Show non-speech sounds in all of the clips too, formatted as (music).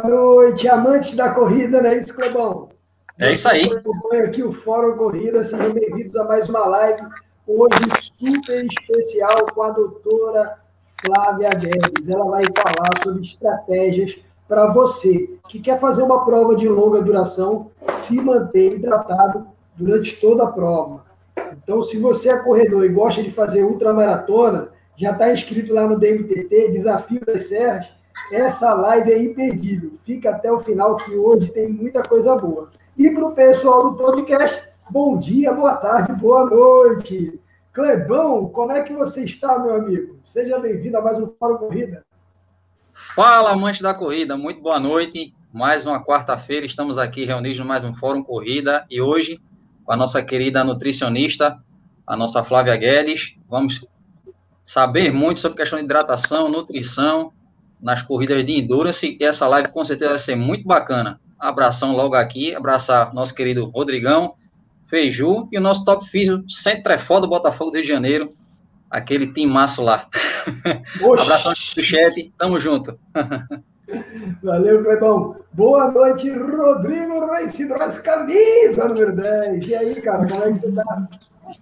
Boa noite, amantes da corrida, não é isso, Clebão? É isso aí. Acompanho aqui o Fórum Corrida, sejam bem-vindos a mais uma live, hoje super especial com a doutora Flávia Guedes. Ela vai falar sobre estratégias para você que quer fazer uma prova de longa duração, se manter hidratado durante toda a prova. Então, se você é corredor e gosta de fazer ultramaratona, já está inscrito lá no DMTT, Desafio das Serras, essa live é imperdível. Fica até o final, que hoje tem muita coisa boa. E para o pessoal do podcast, bom dia, boa tarde, boa noite. Clebão, como é que você está, meu amigo? Seja bem-vindo a mais um Fórum Corrida. Fala, amante da corrida, muito boa noite. Mais uma quarta-feira, estamos aqui reunidos no mais um Fórum Corrida e hoje com a nossa querida nutricionista, a nossa Flávia Guedes. Vamos saber muito sobre questão de hidratação, nutrição, nas corridas de endurance, e essa live com certeza vai ser muito bacana. Abração logo aqui, abraçar nosso querido Rodrigão, Feiju e o nosso top físico, Centrefó do Botafogo do Rio de Janeiro, aquele timaço lá. (laughs) Abração do chat, tamo junto. (laughs) Valeu, Clebão. Boa noite, Rodrigo Reis Braz, camisa número 10. E aí, cara, como é que você tá?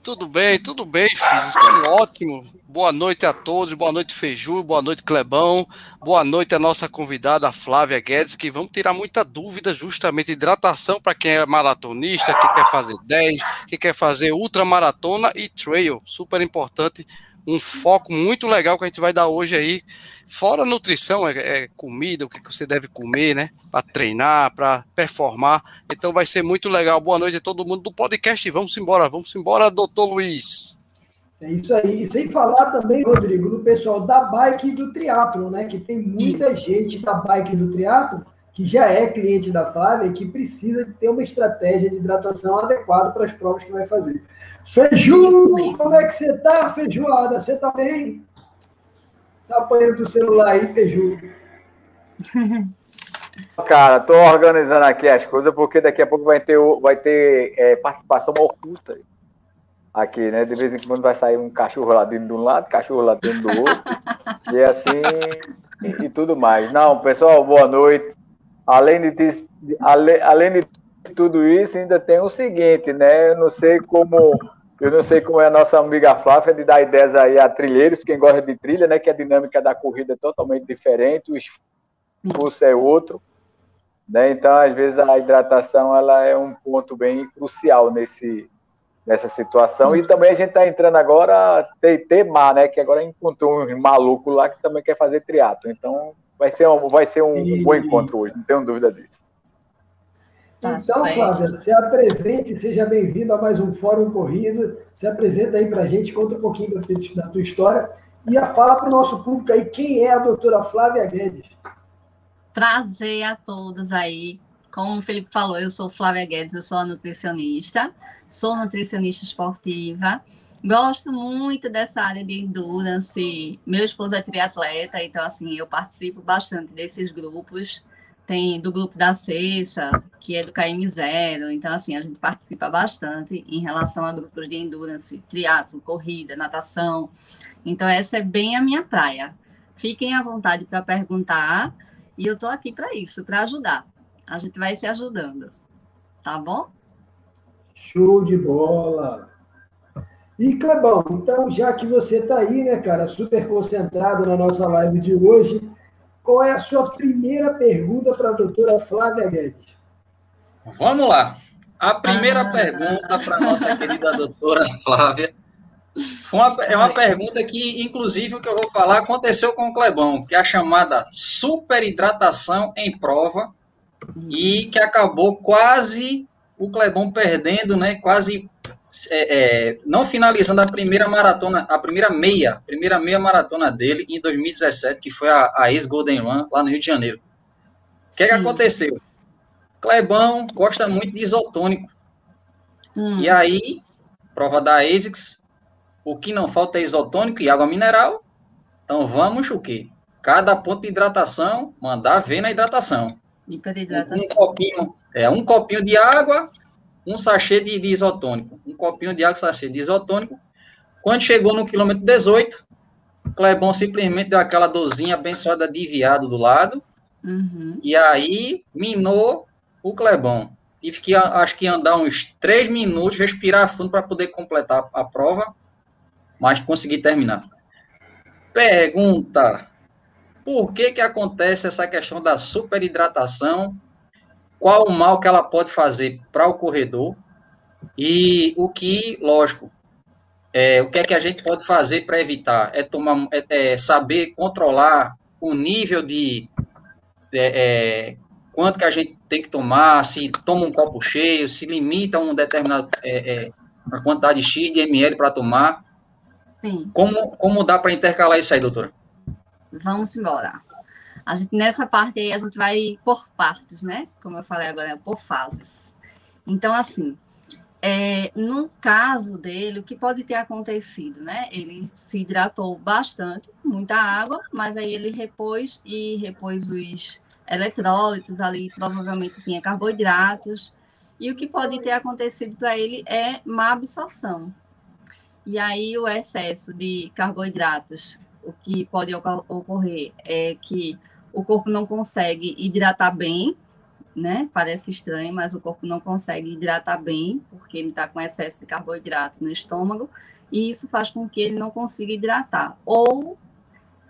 Tudo bem, tudo bem, filho. Estou ótimo. Boa noite a todos, boa noite Feiju, boa noite Clebão, boa noite a nossa convidada Flávia Guedes, que vamos tirar muita dúvida justamente hidratação para quem é maratonista, que quer fazer 10, que quer fazer ultramaratona e trail, super importante, um foco muito legal que a gente vai dar hoje aí, fora nutrição, é, é comida, o que você deve comer, né, para treinar, para performar, então vai ser muito legal. Boa noite a todo mundo do podcast, vamos embora, vamos embora, doutor Luiz. É isso aí. E sem falar também, Rodrigo, do pessoal da bike e do triatlo, né? Que tem muita isso. gente da bike e do triatlo que já é cliente da Flávia e que precisa de ter uma estratégia de hidratação adequada para as provas que vai fazer. Feiju, como é que você tá, Feijoada? Você tá bem? Tá apanhando do celular aí, Feiju? (laughs) Cara, tô organizando aqui as coisas porque daqui a pouco vai ter, vai ter é, participação oculta aqui, né? De vez em quando vai sair um cachorro lá dentro de um lado, cachorro lá dentro do outro, e assim, e, e, tudo mais. Não, pessoal, boa noite. Além de, além, além de tudo isso, ainda tem o seguinte, né? Eu não sei como, eu não sei como é a nossa amiga Flávia de dar ideias aí a trilheiros, quem gosta de trilha, né? Que a dinâmica da corrida é totalmente diferente, o esforço é outro. Né? Então, às vezes, a hidratação ela é um ponto bem crucial nesse, nessa situação. Sim. E também a gente está entrando agora TT Mar, né? Que agora encontrou um maluco lá que também quer fazer triatlo. Então vai ser um, vai ser um, e... bom encontro hoje, não tenho dúvida disso. Tá então, certo. Flávia, se apresente, seja bem-vindo a mais um Fórum Corrido. Se apresenta aí para a gente, conta um pouquinho da tua história e a fala para o nosso público aí quem é a doutora Flávia Guedes. Prazer a todos aí. Como o Felipe falou, eu sou Flávia Guedes, eu sou a nutricionista sou nutricionista esportiva, gosto muito dessa área de endurance. Meu esposo é triatleta, então assim, eu participo bastante desses grupos. Tem do grupo da Cessa, que é do KM0, então assim, a gente participa bastante em relação a grupos de endurance, triatlo, corrida, natação. Então essa é bem a minha praia. Fiquem à vontade para perguntar e eu estou aqui para isso, para ajudar. A gente vai se ajudando, tá bom? Show de bola! E Clebão, então, já que você está aí, né, cara, super concentrado na nossa live de hoje, qual é a sua primeira pergunta para a doutora Flávia Guedes? Vamos lá. A primeira ah. pergunta para a nossa querida doutora Flávia uma, é uma pergunta que, inclusive, o que eu vou falar aconteceu com o Clebão, que é a chamada superidratação em prova e que acabou quase o Clebão perdendo, né? Quase é, é, não finalizando a primeira maratona, a primeira meia, primeira meia maratona dele em 2017, que foi a, a ex-Golden Run lá no Rio de Janeiro. O que, é que aconteceu? Clebão gosta muito de isotônico. Hum. E aí, prova da ASICS, o que não falta é isotônico e água mineral. Então vamos o quê? Cada ponto de hidratação, mandar ver na hidratação. Um copinho, é, um copinho de água, um sachê de, de isotônico. Um copinho de água, sachê de isotônico. Quando chegou no quilômetro 18, Clebão simplesmente deu aquela dorzinha abençoada de viado do lado Uhum. E aí minou o Clebão. Tive que, acho que andar uns três minutos, respirar fundo para poder completar a prova, mas consegui terminar. Pergunta: por que que acontece essa questão da superidratação? Qual o mal que ela pode fazer para o corredor? E o que, lógico, é, o que é que a gente pode fazer para evitar? É, tomar, é, é, saber controlar o nível de é, é, quanto que a gente tem que tomar, se toma um copo cheio, se limita um determinado é, a quantidade X de ml para tomar. Sim. Como, como dá para intercalar isso aí, doutora? Vamos embora. A gente, nessa parte aí, a gente vai por partes, né? Como eu falei agora, por fases. Então, assim, é, no caso dele, o que pode ter acontecido, né? Ele se hidratou bastante, muita água, mas aí ele repôs e repôs os eletrólitos ali, provavelmente tinha carboidratos. E o que pode ter acontecido para ele é má absorção. E aí o excesso de carboidratos, o que pode ocorrer é que o corpo não consegue hidratar bem, né? Parece estranho, mas o corpo não consegue hidratar bem, porque ele está com excesso de carboidrato no estômago, e isso faz com que ele não consiga hidratar. Ou,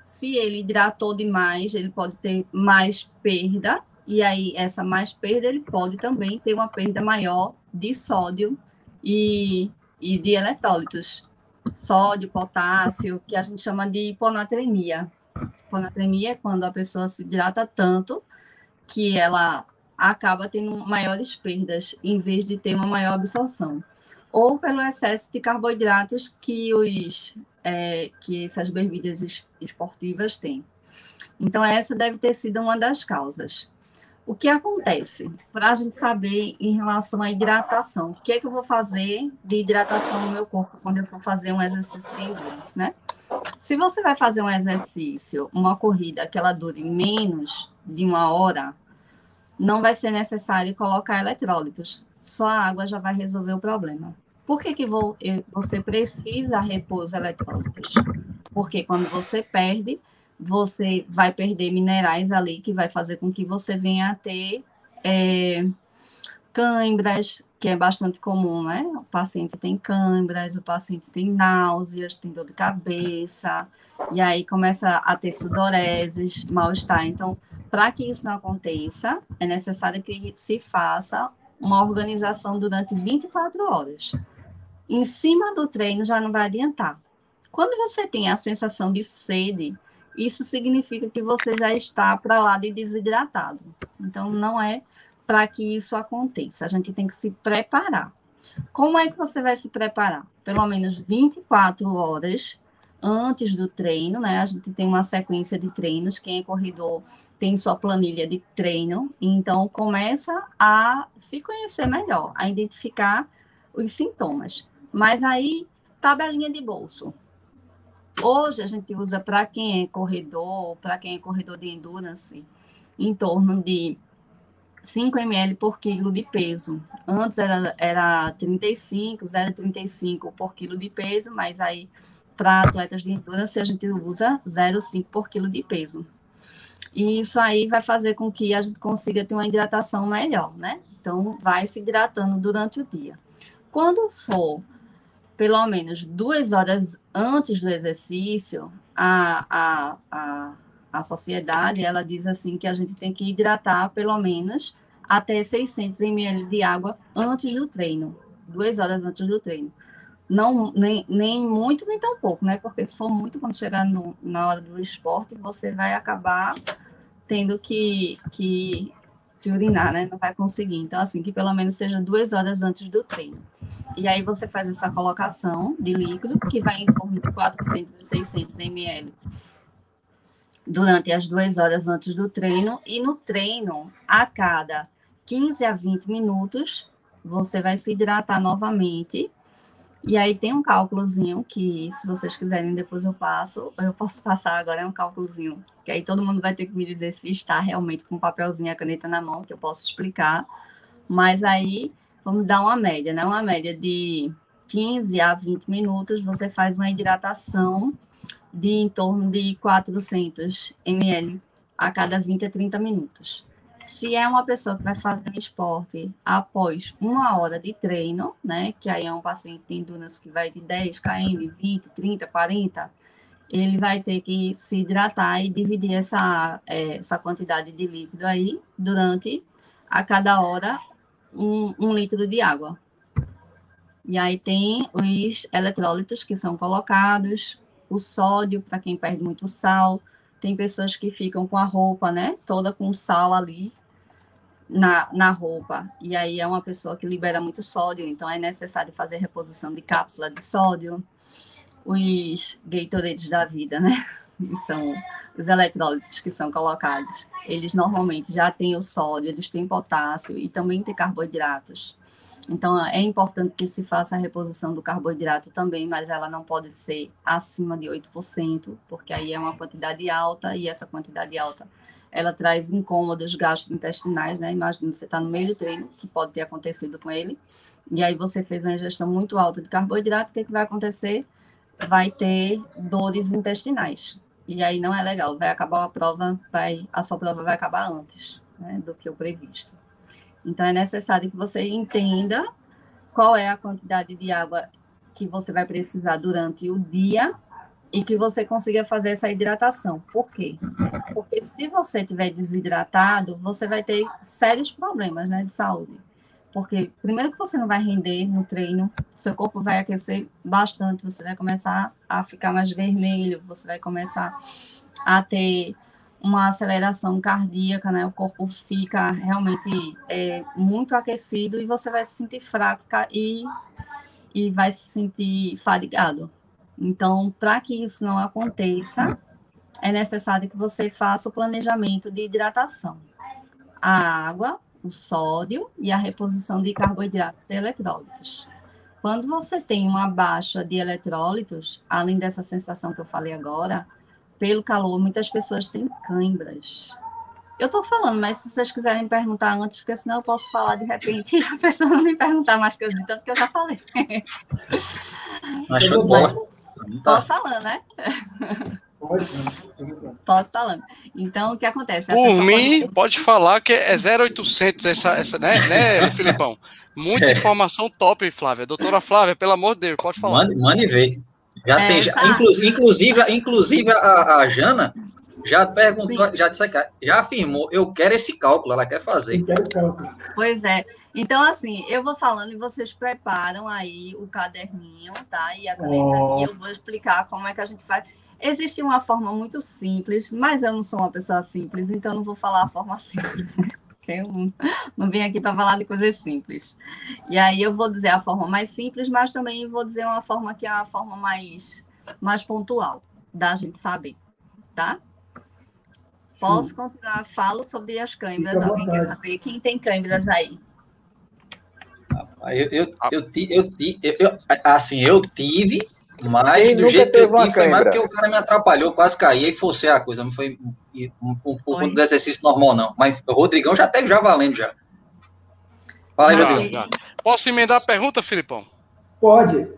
se ele hidratou demais, ele pode ter mais perda, e aí essa mais perda, ele pode também ter uma perda maior de sódio e, e de eletrólitos. Sódio, potássio, que a gente chama de hiponatremia. Hiponatremia é quando a pessoa se hidrata tanto que ela acaba tendo maiores perdas em vez de ter uma maior absorção. Ou pelo excesso de carboidratos que, os, é, que essas bebidas esportivas têm. Então, essa deve ter sido uma das causas. O que acontece? Para a gente saber em relação à hidratação, o que é que eu vou fazer de hidratação no meu corpo quando eu for fazer um exercício de endurance, né? Se você vai fazer um exercício, uma corrida que ela dure menos de uma hora, não vai ser necessário colocar eletrólitos. Só a água já vai resolver o problema. Por que, que vou, você precisa repor os eletrólitos? Porque quando você perde, você vai perder minerais ali que vai fazer com que você venha a ter é, câimbras, que é bastante comum, né? O paciente tem câimbras, o paciente tem náuseas, tem dor de cabeça, e aí começa a ter sudoreses, mal-estar. Então, para que isso não aconteça, é necessário que se faça uma organização durante 24 horas. Em cima do treino já não vai adiantar. Quando você tem a sensação de sede, isso significa que você já está para lá de desidratado. Então, não é para que isso aconteça. A gente tem que se preparar. Como é que você vai se preparar? Pelo menos 24 horas antes do treino, né? A gente tem uma sequência de treinos. Quem é corredor tem sua planilha de treino, então começa a se conhecer melhor, a identificar os sintomas. Mas aí, tabelinha de bolso. Hoje a gente usa para quem é corredor, para quem é corredor de endurance, em torno de 5 ml por quilo de peso. Antes era, era 35, 0,35 por quilo de peso, mas aí para atletas de endurance a gente usa 0,5 por quilo de peso. E isso aí vai fazer com que a gente consiga ter uma hidratação melhor, né? Então, vai se hidratando durante o dia. Quando for pelo menos duas horas antes do exercício, a, a, a, a sociedade, ela diz assim que a gente tem que hidratar pelo menos até 600 ml de água antes do treino, duas horas antes do treino. Não, nem, nem muito, nem tão pouco, né? Porque se for muito, quando chegar no, na hora do esporte, você vai acabar tendo que, que se urinar, né? Não vai conseguir. Então, assim, que pelo menos seja duas horas antes do treino. E aí você faz essa colocação de líquido, que vai em torno de 400 e 600 ml durante as duas horas antes do treino. E no treino, a cada 15 a 20 minutos, você vai se hidratar novamente e aí tem um cálculozinho que, se vocês quiserem, depois eu passo, eu posso passar agora, é um cálculozinho, que aí todo mundo vai ter que me dizer se está realmente com o papelzinho e a caneta na mão, que eu posso explicar. Mas aí, vamos dar uma média, né? Uma média de 15 a 20 minutos, você faz uma hidratação de em torno de 400 ml a cada 20 a 30 minutos. Se é uma pessoa que vai fazer um esporte após uma hora de treino, né, que aí é um paciente de endurance que vai de 10 km, 20, 30, 40, ele vai ter que se hidratar e dividir essa, é, essa quantidade de líquido aí durante, a cada hora, um, um litro de água. E aí tem os eletrólitos que são colocados, o sódio, para quem perde muito sal. Tem pessoas que ficam com a roupa, né, toda com sal ali na, na roupa. E aí é uma pessoa que libera muito sódio, então é necessário fazer reposição de cápsula de sódio os Gatorades da vida, né? (laughs) São os eletrólitos que são colocados. Eles normalmente já têm o sódio, eles têm potássio e também têm carboidratos. Então, é importante que se faça a reposição do carboidrato também, mas ela não pode ser acima de 8%, porque aí é uma quantidade alta e essa quantidade alta ela traz incômodos gastrointestinais, né? Imagina você está no meio do treino, que pode ter acontecido com ele, e aí você fez uma ingestão muito alta de carboidrato, o que, que vai acontecer? vai ter dores intestinais. E aí não é legal, vai acabar a prova, vai, a sua prova vai acabar antes né, do que o previsto. Então é necessário que você entenda qual é a quantidade de água que você vai precisar durante o dia e que você consiga fazer essa hidratação. Por quê? Porque se você estiver desidratado, você vai ter sérios problemas né, de saúde. Porque, primeiro, que você não vai render no treino, seu corpo vai aquecer bastante, você vai começar a ficar mais vermelho, você vai começar a ter uma aceleração cardíaca, né? O corpo fica realmente é, muito aquecido e você vai se sentir fraco e, e vai se sentir fadigado. Então, para que isso não aconteça, é necessário que você faça o planejamento de hidratação. A água, o sódio e a reposição de carboidratos e eletrólitos. Quando você tem uma baixa de eletrólitos, além dessa sensação que eu falei agora, pelo calor, muitas pessoas têm câimbras. Eu estou falando, mas se vocês quiserem perguntar antes, porque senão eu posso falar de repente e a pessoa não me perguntar mais que eu tanto que eu já falei. Mas show de bola. Posso falar, né? (laughs) Posso falando. Então, o que acontece? Por mim, pode... pode... falar que é 0800 essa, essa né, né, Filipão? Muita é. informação top, Flávia. Doutora Flávia, pelo amor de Deus, pode falar. Mande, mande ver. Já é, tem, já, inclusive, inclusive, inclusive a, a Jana já perguntou, Sim. já disse já afirmou, eu quero esse cálculo, ela quer fazer. Pois é. Então, assim, eu vou falando e vocês preparam aí o caderninho, tá? E a caneta oh. aqui, eu vou explicar como é que a gente faz. Existe uma forma muito simples, mas eu não sou uma pessoa simples, então não vou falar a forma (laughs) simples. Eu não, não vim aqui para falar de coisas simples. E aí eu vou dizer a forma mais simples, mas também vou dizer uma forma que é a forma mais, mais pontual da gente saber, tá? Posso continuar? Falo sobre as câimbras. Alguém quer saber? Quem tem câimbras aí? Eu, eu, eu, eu, eu, eu, assim, eu tive mas Quem do jeito que eu tive, foi mais porque o cara me atrapalhou, quase caí e forcei a coisa. Não foi um, um, um pouco do exercício normal, não. Mas o Rodrigão já teve já valendo já. Fala aí, Rodrigo. Posso emendar a pergunta, Filipão? Pode.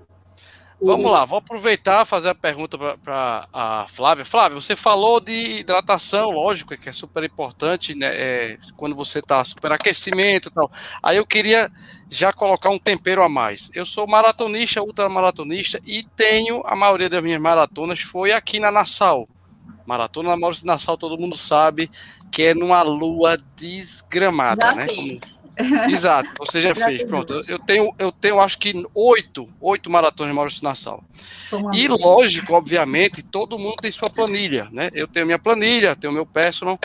Vamos lá, vou aproveitar fazer a pergunta para a Flávia. Flávia, você falou de hidratação, lógico, que é super importante, né? É, quando você está superaquecimento e tal. Aí eu queria já colocar um tempero a mais. Eu sou maratonista, ultramaratonista e tenho a maioria das minhas maratonas foi aqui na Nassau. Maratona na Maurício Nassau, todo mundo sabe que é numa lua desgramada, já né? Fiz. Exato, você já, (laughs) já fez. Pronto, eu, eu, tenho, eu tenho acho que oito, oito maratonas de Maurício Nassau. E lógico, obviamente, todo mundo tem sua planilha, né? Eu tenho minha planilha, tenho meu personal.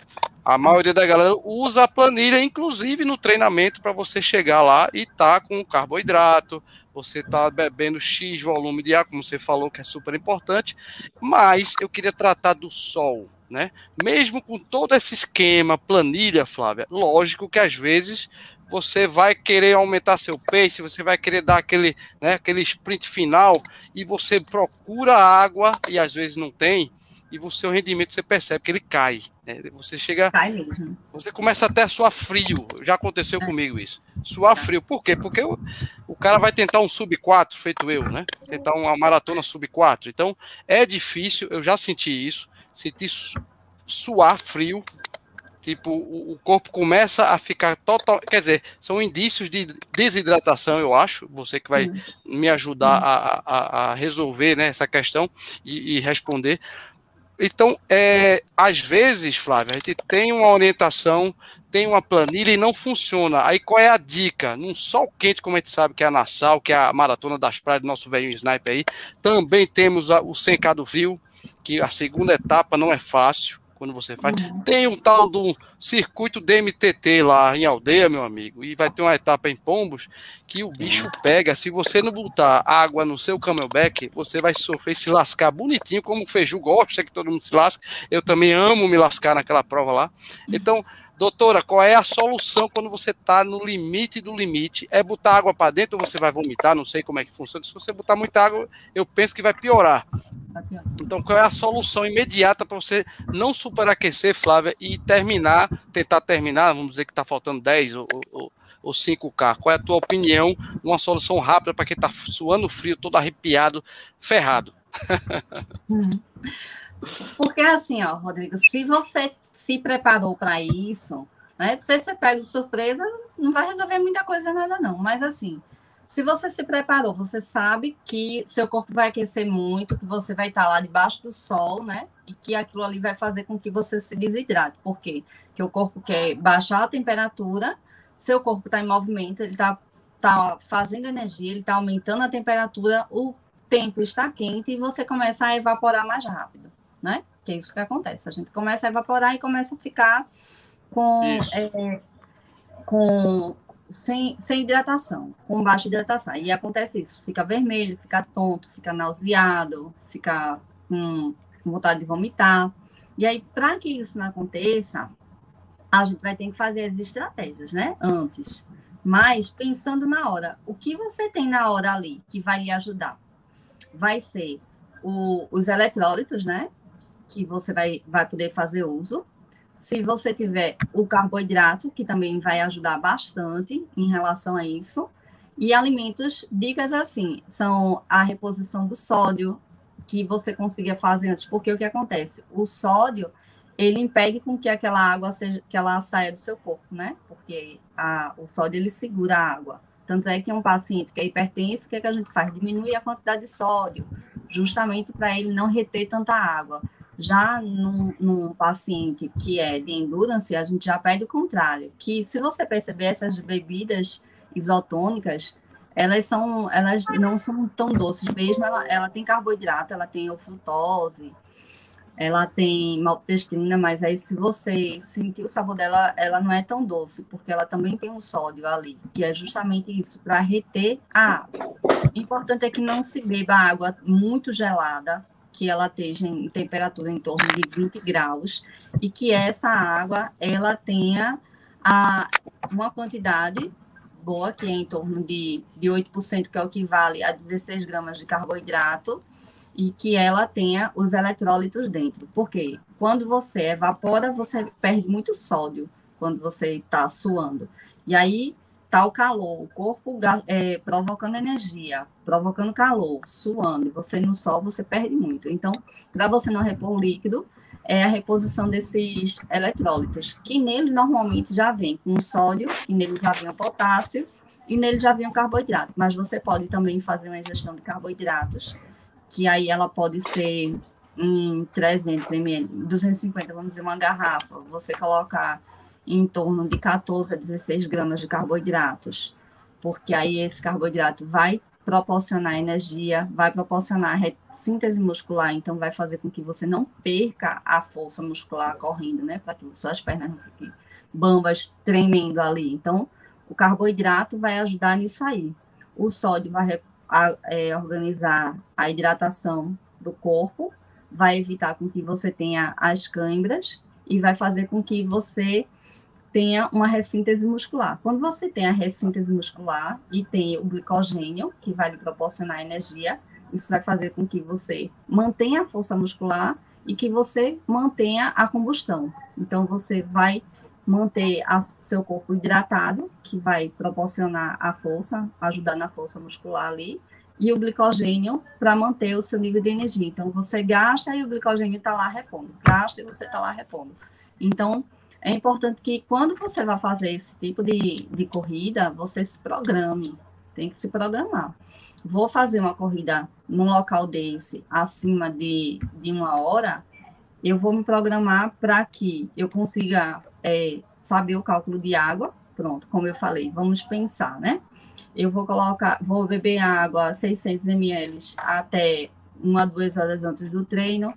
A maioria da galera usa a planilha, inclusive no treinamento, para você chegar lá e tá com carboidrato, você tá bebendo X volume de ar, como você falou, que é super importante. Mas eu queria tratar do sol, né? Mesmo com todo esse esquema, planilha, Flávia, lógico que às vezes você vai querer aumentar seu pace, você vai querer dar aquele, né, aquele sprint final e você procura água e às vezes não tem e o seu rendimento você percebe que ele cai. Né? Você chega, você começa até a suar frio. Já aconteceu é. comigo isso. Suar frio. Por quê? Porque o, o cara vai tentar um sub 4, feito eu, né? Tentar uma maratona sub 4. Então é difícil. Eu já senti isso. Senti suar frio, tipo, o, o, corpo começa a ficar total, quer dizer, são indícios de desidratação, eu acho, você que vai me ajudar a, a, a resolver né, essa questão e, e responder. Então, é, às vezes, Flávio, a gente tem uma orientação, tem uma planilha e não funciona. Aí qual é a dica? Num sol quente, como a gente sabe que é a Nassau, que é a maratona das praias do nosso velho sniper aí, também temos a, o Sencado Frio, que a segunda etapa não é fácil quando você faz. Uhum. Tem um tal do circuito DMTT lá em aldeia, meu amigo, e vai ter uma etapa em Pombos que o bicho pega. Se você não botar água no seu camelback, você vai sofrer se lascar bonitinho, como o Feiju gosta que todo mundo se lasca. Eu também amo me lascar naquela prova lá. Então, Doutora, qual é a solução quando você está no limite do limite? É botar água para dentro ou você vai vomitar? Não sei como é que funciona. Se você botar muita água, eu penso que vai piorar. Então, qual é a solução imediata para você não superaquecer, Flávia, e terminar, tentar terminar, vamos dizer que está faltando 10 ou, ou, ou 5K? Qual é a tua opinião? Uma solução rápida para quem está suando frio, todo arrepiado, ferrado. Uhum. Porque assim, ó, Rodrigo, se você se preparou para isso, né? Se você pega de surpresa, não vai resolver muita coisa nada não, mas assim, se você se preparou, você sabe que seu corpo vai aquecer muito, que você vai estar lá debaixo do sol, né? E que aquilo ali vai fazer com que você se desidrate. Por quê? Porque o corpo quer baixar a temperatura, seu corpo está em movimento, ele está tá fazendo energia, ele está aumentando a temperatura, o tempo está quente e você começa a evaporar mais rápido, né? que é isso que acontece. A gente começa a evaporar e começa a ficar com, é, com sem, sem hidratação, com baixa hidratação. E acontece isso, fica vermelho, fica tonto, fica nauseado, fica com, com vontade de vomitar. E aí, para que isso não aconteça, a gente vai ter que fazer as estratégias, né? Antes. Mas pensando na hora, o que você tem na hora ali que vai lhe ajudar? Vai ser o, os eletrólitos, né? Que você vai, vai poder fazer uso. Se você tiver o carboidrato, que também vai ajudar bastante em relação a isso. E alimentos, dicas assim, são a reposição do sódio, que você consiga fazer antes. Porque o que acontece? O sódio, ele impede com que aquela água seja, que ela saia do seu corpo, né? Porque a, o sódio, ele segura a água. Tanto é que um paciente que é hipertenso, o que, é que a gente faz? Diminui a quantidade de sódio, justamente para ele não reter tanta água. Já num, num, paciente que é de endurance, a gente já pede o contrário, que se você perceber essas bebidas isotônicas, elas são, elas não são tão doces mesmo, ela, ela tem carboidrato, ela tem frutose, ela tem maltodextrina, mas aí se você sentir o sabor dela, ela não é tão doce, porque ela também tem um sódio ali, que é justamente isso, para reter a água. O importante é que não se beba água muito gelada, que ela esteja em temperatura em torno de 20 graus e que essa água ela tenha a, uma quantidade boa, que é em torno de, de 8%, que é o que vale a 16 gramas de carboidrato, e que ela tenha os eletrólitos dentro. Porque quando você evapora, você perde muito sódio quando você está suando. E aí está o calor, o corpo é, provocando energia, provocando calor, suando, você no sol, você perde muito. Então, para você não repor líquido, é a reposição desses eletrólitos, que nele normalmente já vem com sódio, que nele já vem o potássio, e nele já vem o carboidrato. Mas você pode também fazer uma ingestão de carboidratos, que aí ela pode ser em 300 ml, 250, vamos dizer, uma garrafa. Você colocar em torno de 14 a 16 gramas de carboidratos, porque aí esse carboidrato vai proporcionar energia, vai proporcionar síntese muscular, então vai fazer com que você não perca a força muscular correndo, né, para que suas pernas não fiquem bambas tremendo ali. Então, o carboidrato vai ajudar nisso aí. O sódio vai é, organizar a hidratação do corpo, vai evitar com que você tenha as câimbras e vai fazer com que você tenha uma ressíntese muscular. Quando você tem a ressíntese muscular e tem o glicogênio, que vai lhe proporcionar energia, isso vai fazer com que você mantenha a força muscular e que você mantenha a combustão. Então, você vai manter a, seu corpo hidratado, que vai proporcionar a força, ajudar na força muscular ali, e o glicogênio para manter o seu nível de energia. Então, você gasta e o glicogênio está lá repondo. Gasta e você está lá repondo. Então, é importante que quando você vai fazer esse tipo de, de corrida, você se programe. Tem que se programar. Vou fazer uma corrida num local desse, acima de, de uma hora, eu vou me programar para que eu consiga é, saber o cálculo de água. Pronto, como eu falei, vamos pensar, né? eu vou colocar, vou beber água 600 ml até uma, duas horas antes do treino,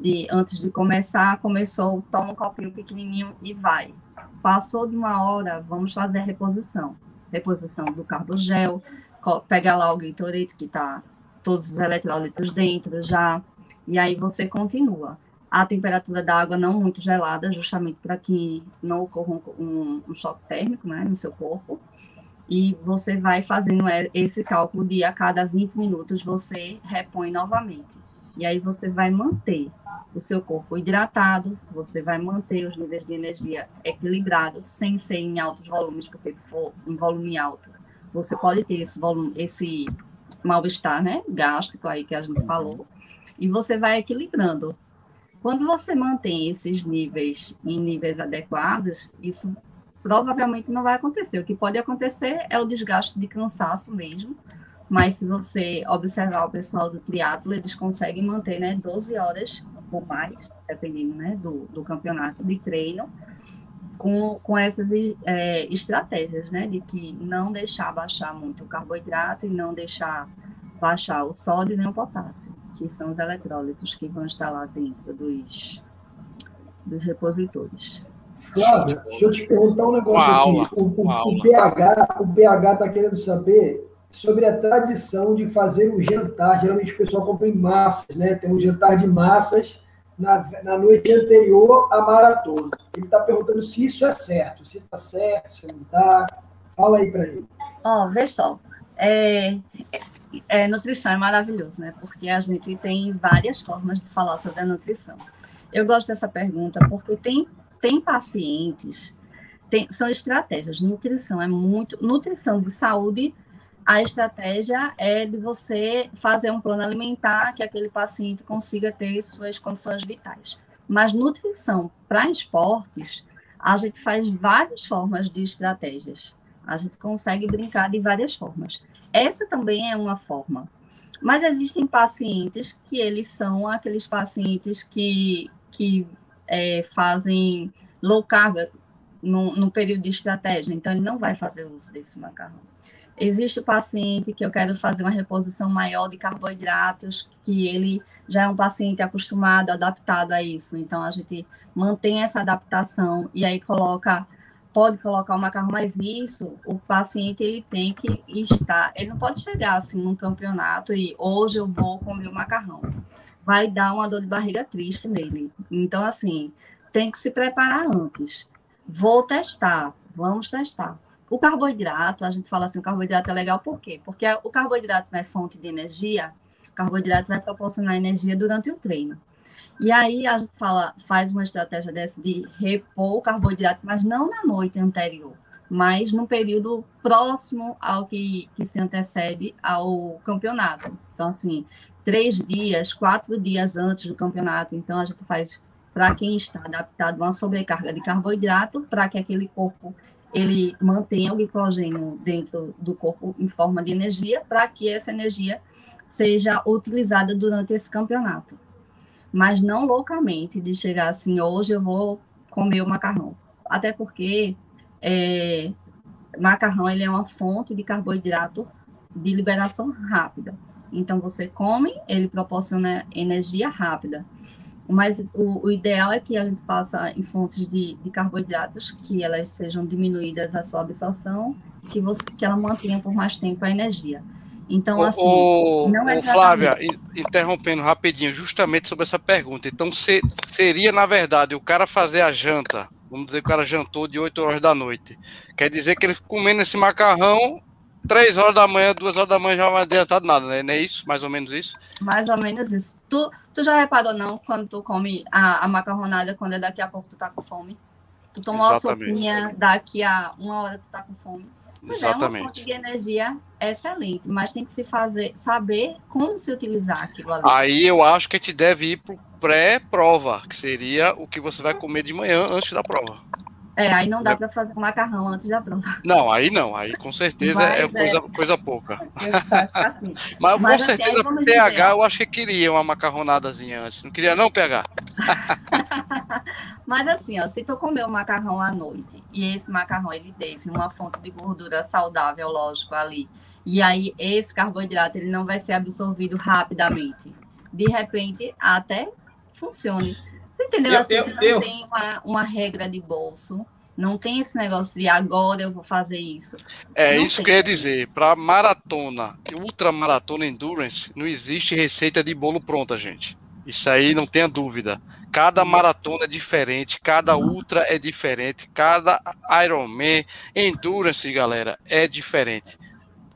de, antes de começar, começou, toma um copinho pequenininho e vai. Passou de uma hora, vamos fazer a reposição. Reposição do carbogel, pega lá o Gatorade, que está todos os eletrólitos dentro já, e aí você continua. A temperatura da água não muito gelada, justamente para que não ocorra um, um, choque térmico né, no seu corpo e você vai fazendo esse cálculo de a cada 20 minutos você repõe novamente. E aí você vai manter o seu corpo hidratado, você vai manter os níveis de energia equilibrados, sem ser em altos volumes, porque se for em volume alto, você pode ter esse volume, esse mal-estar, né, gástrico aí que a gente falou, e você vai equilibrando. Quando você mantém esses níveis em níveis adequados, isso provavelmente não vai acontecer. O que pode acontecer é o desgaste de cansaço mesmo, mas se você observar o pessoal do triatlo, eles conseguem manter né, 12 horas ou mais, dependendo né, do, do campeonato de treino, com, com essas é, estratégias, né, de que não deixar baixar muito o carboidrato e não deixar baixar o sódio nem o potássio, que são os eletrólitos que vão estar lá dentro dos, dos repositores. Flávia, deixa eu te perguntar um negócio uma aqui. Aula, o, o, o PH o PH está querendo saber sobre a tradição de fazer um jantar. Geralmente o pessoal compra em massas, né? Tem um jantar de massas na, na noite anterior à maratona. Ele está perguntando se isso é certo, se está certo, se não está. Fala aí para ele. Ó, oh, vê só. É, é, nutrição é maravilhoso, né? Porque a gente tem várias formas de falar sobre a nutrição. Eu gosto dessa pergunta porque tem tem pacientes, tem, são estratégias. Nutrição é muito. Nutrição de saúde, a estratégia é de você fazer um plano alimentar que aquele paciente consiga ter suas condições vitais. Mas nutrição para esportes, a gente faz várias formas de estratégias. A gente consegue brincar de várias formas. Essa também é uma forma. Mas existem pacientes que eles são aqueles pacientes que, que é, fazem low carb no, no, período de estratégia, então ele não vai fazer uso desse macarrão. Existe o paciente que eu quero fazer uma reposição maior de carboidratos, que ele já é um paciente acostumado, adaptado a isso. Então a gente mantém essa adaptação e aí coloca pode colocar o macarrão, mas isso o paciente ele tem que estar, ele não pode chegar assim num campeonato e hoje eu vou comer o macarrão vai dar uma dor de barriga triste nele. Então, assim, tem que se preparar antes. Vou testar, vamos testar. O carboidrato, a gente fala assim, o carboidrato é legal por quê? Porque o carboidrato é fonte de energia, o carboidrato vai proporcionar energia durante o treino. E aí a gente fala, faz uma estratégia dessa de repor o carboidrato, mas não na noite anterior, mas no período próximo ao que, que se antecede ao campeonato. Então, assim, três dias, quatro dias antes do campeonato. Então, a gente faz para quem está adaptado uma sobrecarga de carboidrato, para que aquele corpo ele mantenha o glicogênio dentro do corpo em forma de energia, para que essa energia seja utilizada durante esse campeonato. Mas não loucamente, de chegar assim, hoje eu vou comer o macarrão. Até porque é, macarrão ele é uma fonte de carboidrato de liberação rápida. Então, você come, ele proporciona energia rápida. Mas o, o ideal é que a gente faça em fontes de, de, carboidratos, que elas sejam diminuídas a sua absorção, que, você, que ela mantenha por mais tempo a energia. Então, assim. O, não é Flávia, interrompendo rapidinho, justamente sobre essa pergunta. Então, se, seria, na verdade, o cara fazer a janta, vamos dizer que o cara jantou de 8 horas da noite. Quer dizer que ele comendo esse macarrão, três horas da manhã, duas horas da manhã já não vai adiantado nada, né? Não é isso? Mais ou menos isso? Mais ou menos isso. Tu, tu já reparou, não, quando tu come a, a macarronada, quando é daqui a pouco tu tá com fome? Tu toma uma sopinha, daqui a uma hora tu tá com fome. Exatamente. É uma fonte de energia excelente, mas tem que se fazer, saber como se utilizar aquilo ali. Aí eu acho que a gente deve ir para o pré-prova, que seria o que você vai comer de manhã antes da prova. É, aí não dá para fazer macarrão antes da prova. Não, aí não, aí com certeza Mas, é coisa, é. coisa pouca. Assim. Mas, (laughs) Mas, com assim, certeza o PH dizer, eu acho que queria uma macarronadazinha antes. Não queria não, PH? (laughs) Mas assim, ó, se tu comer o macarrão à noite e esse macarrão ele teve uma fonte de gordura saudável, lógico, ali, e aí esse carboidrato ele não vai ser absorvido rapidamente. De repente, até funcione entendeu? Eu, assim, eu, não eu... tem uma, uma regra de bolso. Não tem esse negócio de agora eu vou fazer isso. É não isso tem. eu ia dizer. Para maratona, ultramaratona endurance, não existe receita de bolo pronta, gente. Isso aí não tenha dúvida. Cada maratona é diferente, cada ultra é diferente, cada Ironman, endurance, galera, é diferente.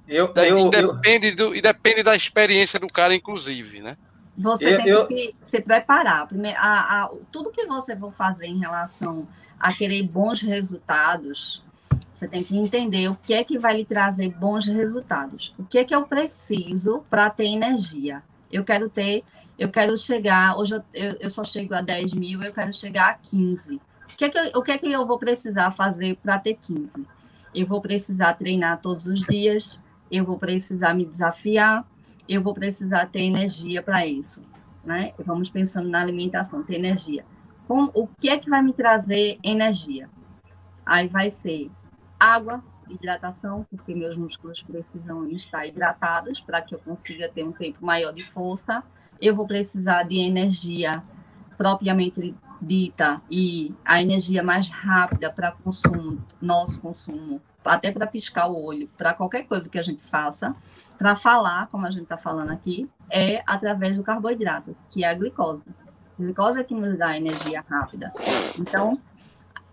Eu, eu, e, depende eu... Do, e depende da experiência do cara, inclusive, né? Você eu, tem eu... que se, se preparar. Primeiro, a, a, tudo que você for fazer em relação a querer bons resultados, você tem que entender o que é que vai lhe trazer bons resultados. O que é que eu preciso para ter energia? Eu quero ter, eu quero chegar, hoje eu, eu, eu, só chego a 10 mil, eu quero chegar a 15. O que é que eu, o que é que eu vou precisar fazer para ter 15? Eu vou precisar treinar todos os dias, eu vou precisar me desafiar, eu vou precisar ter energia para isso, né? Vamos pensando na alimentação, ter energia. Com, o que é que vai me trazer energia? Aí vai ser água, hidratação, porque meus músculos precisam estar hidratados para que eu consiga ter um tempo maior de força. Eu vou precisar de energia propriamente dita e a energia mais rápida para consumo, nosso consumo até para piscar o olho, para qualquer coisa que a gente faça, para falar, como a gente está falando aqui, é através do carboidrato, que é a glicose. A glicose é que nos dá energia rápida. Então,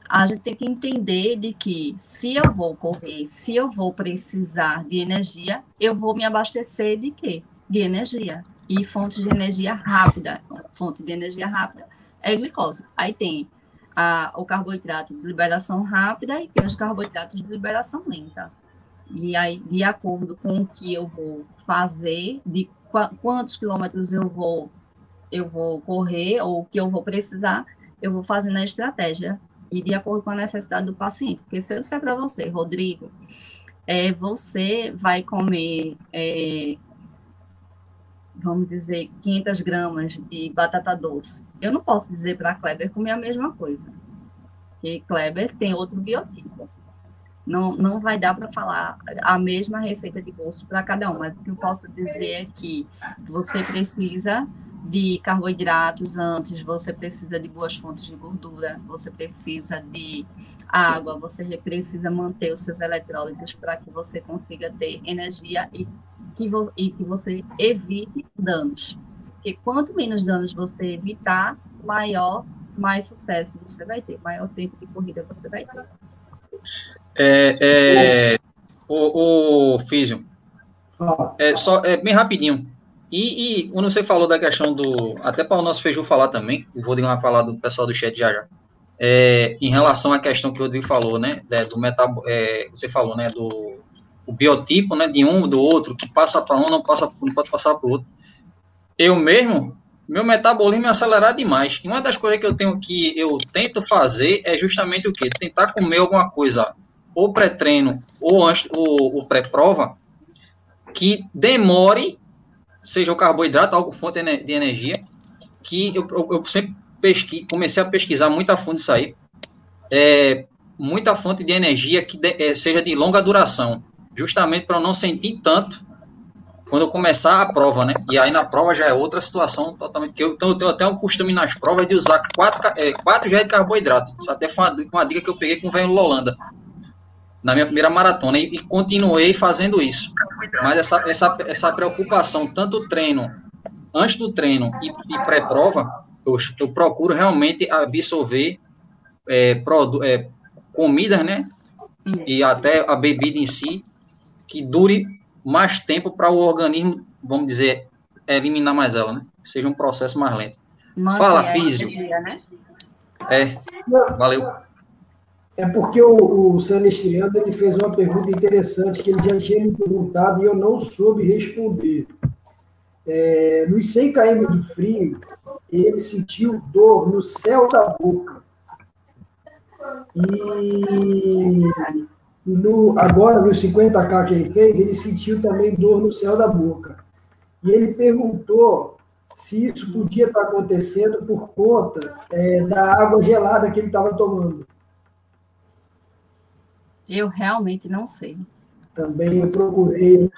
a gente tem que entender de que se eu vou correr, se eu vou precisar de energia, eu vou me abastecer de quê? De energia. E fonte de energia rápida, fonte de energia rápida é glicose. Aí tem a, o carboidrato de liberação rápida e tem os carboidratos de liberação lenta. E aí, de acordo com o que eu vou fazer, de qu quantos quilômetros eu vou, eu vou correr ou o que eu vou precisar, eu vou fazendo a estratégia e de acordo com a necessidade do paciente. Porque se eu disser para você, Rodrigo, é, você vai comer, é, vamos dizer, 500 gramas de batata doce eu não posso dizer para Kleber comer a mesma coisa, porque Kleber tem outro biotipo. Não, não vai dar para falar a mesma receita de bolso para cada um, mas o que eu posso dizer é que você precisa de carboidratos antes, você precisa de boas fontes de gordura, você precisa de água, você precisa manter os seus eletrólitos para que você consiga ter energia e que, e que você evite danos. Porque quanto menos danos você evitar, maior, mais sucesso você vai ter, maior tempo de corrida você vai ter. É, é, o, o Físio, é, só, é bem rapidinho. E, e, quando você falou da questão do. Até para o nosso Feiju falar também, o Rodrigo vai falar do pessoal do chat já já. É, em relação à questão que o Rodrigo falou, né? do metab, é, você falou, né? Do o biotipo, né? De um do outro, que passa para um, não, passa, não pode passar para o outro eu mesmo, meu metabolismo é acelerado demais. E uma das coisas que eu tenho que eu tento fazer é justamente o quê? Tentar comer alguma coisa ou pré-treino ou antes ou, pré-prova que demore, seja o carboidrato, algo fonte de energia, que eu, eu, eu sempre pesqui, comecei a pesquisar muito a fundo isso aí. É, muita fonte de energia que de, é, seja de longa duração, justamente para não sentir tanto quando eu começar a prova, né? E aí na prova já é outra situação totalmente. Que eu, então eu tenho até um costume nas provas de usar quatro, é, quatro de carboidrato. Isso até foi uma, uma dica que eu peguei com o velho Lolanda na minha primeira maratona e, e, continuei fazendo isso. Mas essa, essa, essa preocupação, tanto treino, antes do treino e, e pré-prova, eu, eu, procuro realmente absorver é, produ, é, comidas, né? E até a bebida em si, que dure mais tempo para o organismo, vamos dizer, eliminar mais ela, né? Seja um processo mais lento. Fala, físico. Né? É, valeu. É porque o, o Celestiano ele fez uma pergunta interessante que ele já tinha me perguntado e eu não soube responder. É, nos 100 km de frio, ele sentiu dor no céu da boca. E no, agora, nos 50K que ele fez, ele sentiu também dor no céu da boca. E ele perguntou se isso podia estar acontecendo por conta é, da água gelada que ele estava tomando. Eu realmente não sei. Também eu procurei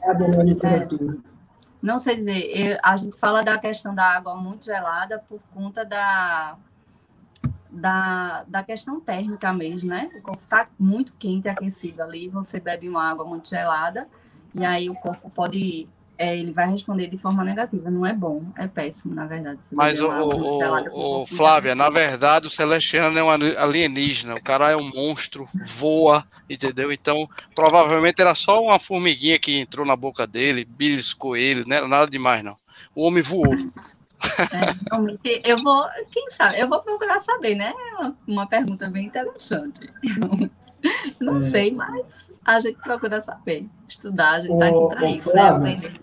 nada na literatura. É. Não sei dizer. Eu, a gente fala da questão da água muito gelada por conta da, da, da questão térmica mesmo, né? O corpo está muito quente, aquecido ali, você bebe uma água muito gelada, e aí o corpo pode é, ele vai responder de forma negativa. Não é bom, é péssimo, na verdade. Mas, o, o, o Flávia, na verdade, o Celestiano é um alienígena. O cara é um monstro, voa, entendeu? Então, provavelmente era só uma formiguinha que entrou na boca dele, beliscou ele, não era nada demais, não. O homem voou. É, eu vou, quem sabe, eu vou procurar saber, né? Uma pergunta bem interessante. Não é. sei, mas a gente procura saber, estudar, a gente está aqui para isso, né? Aprender.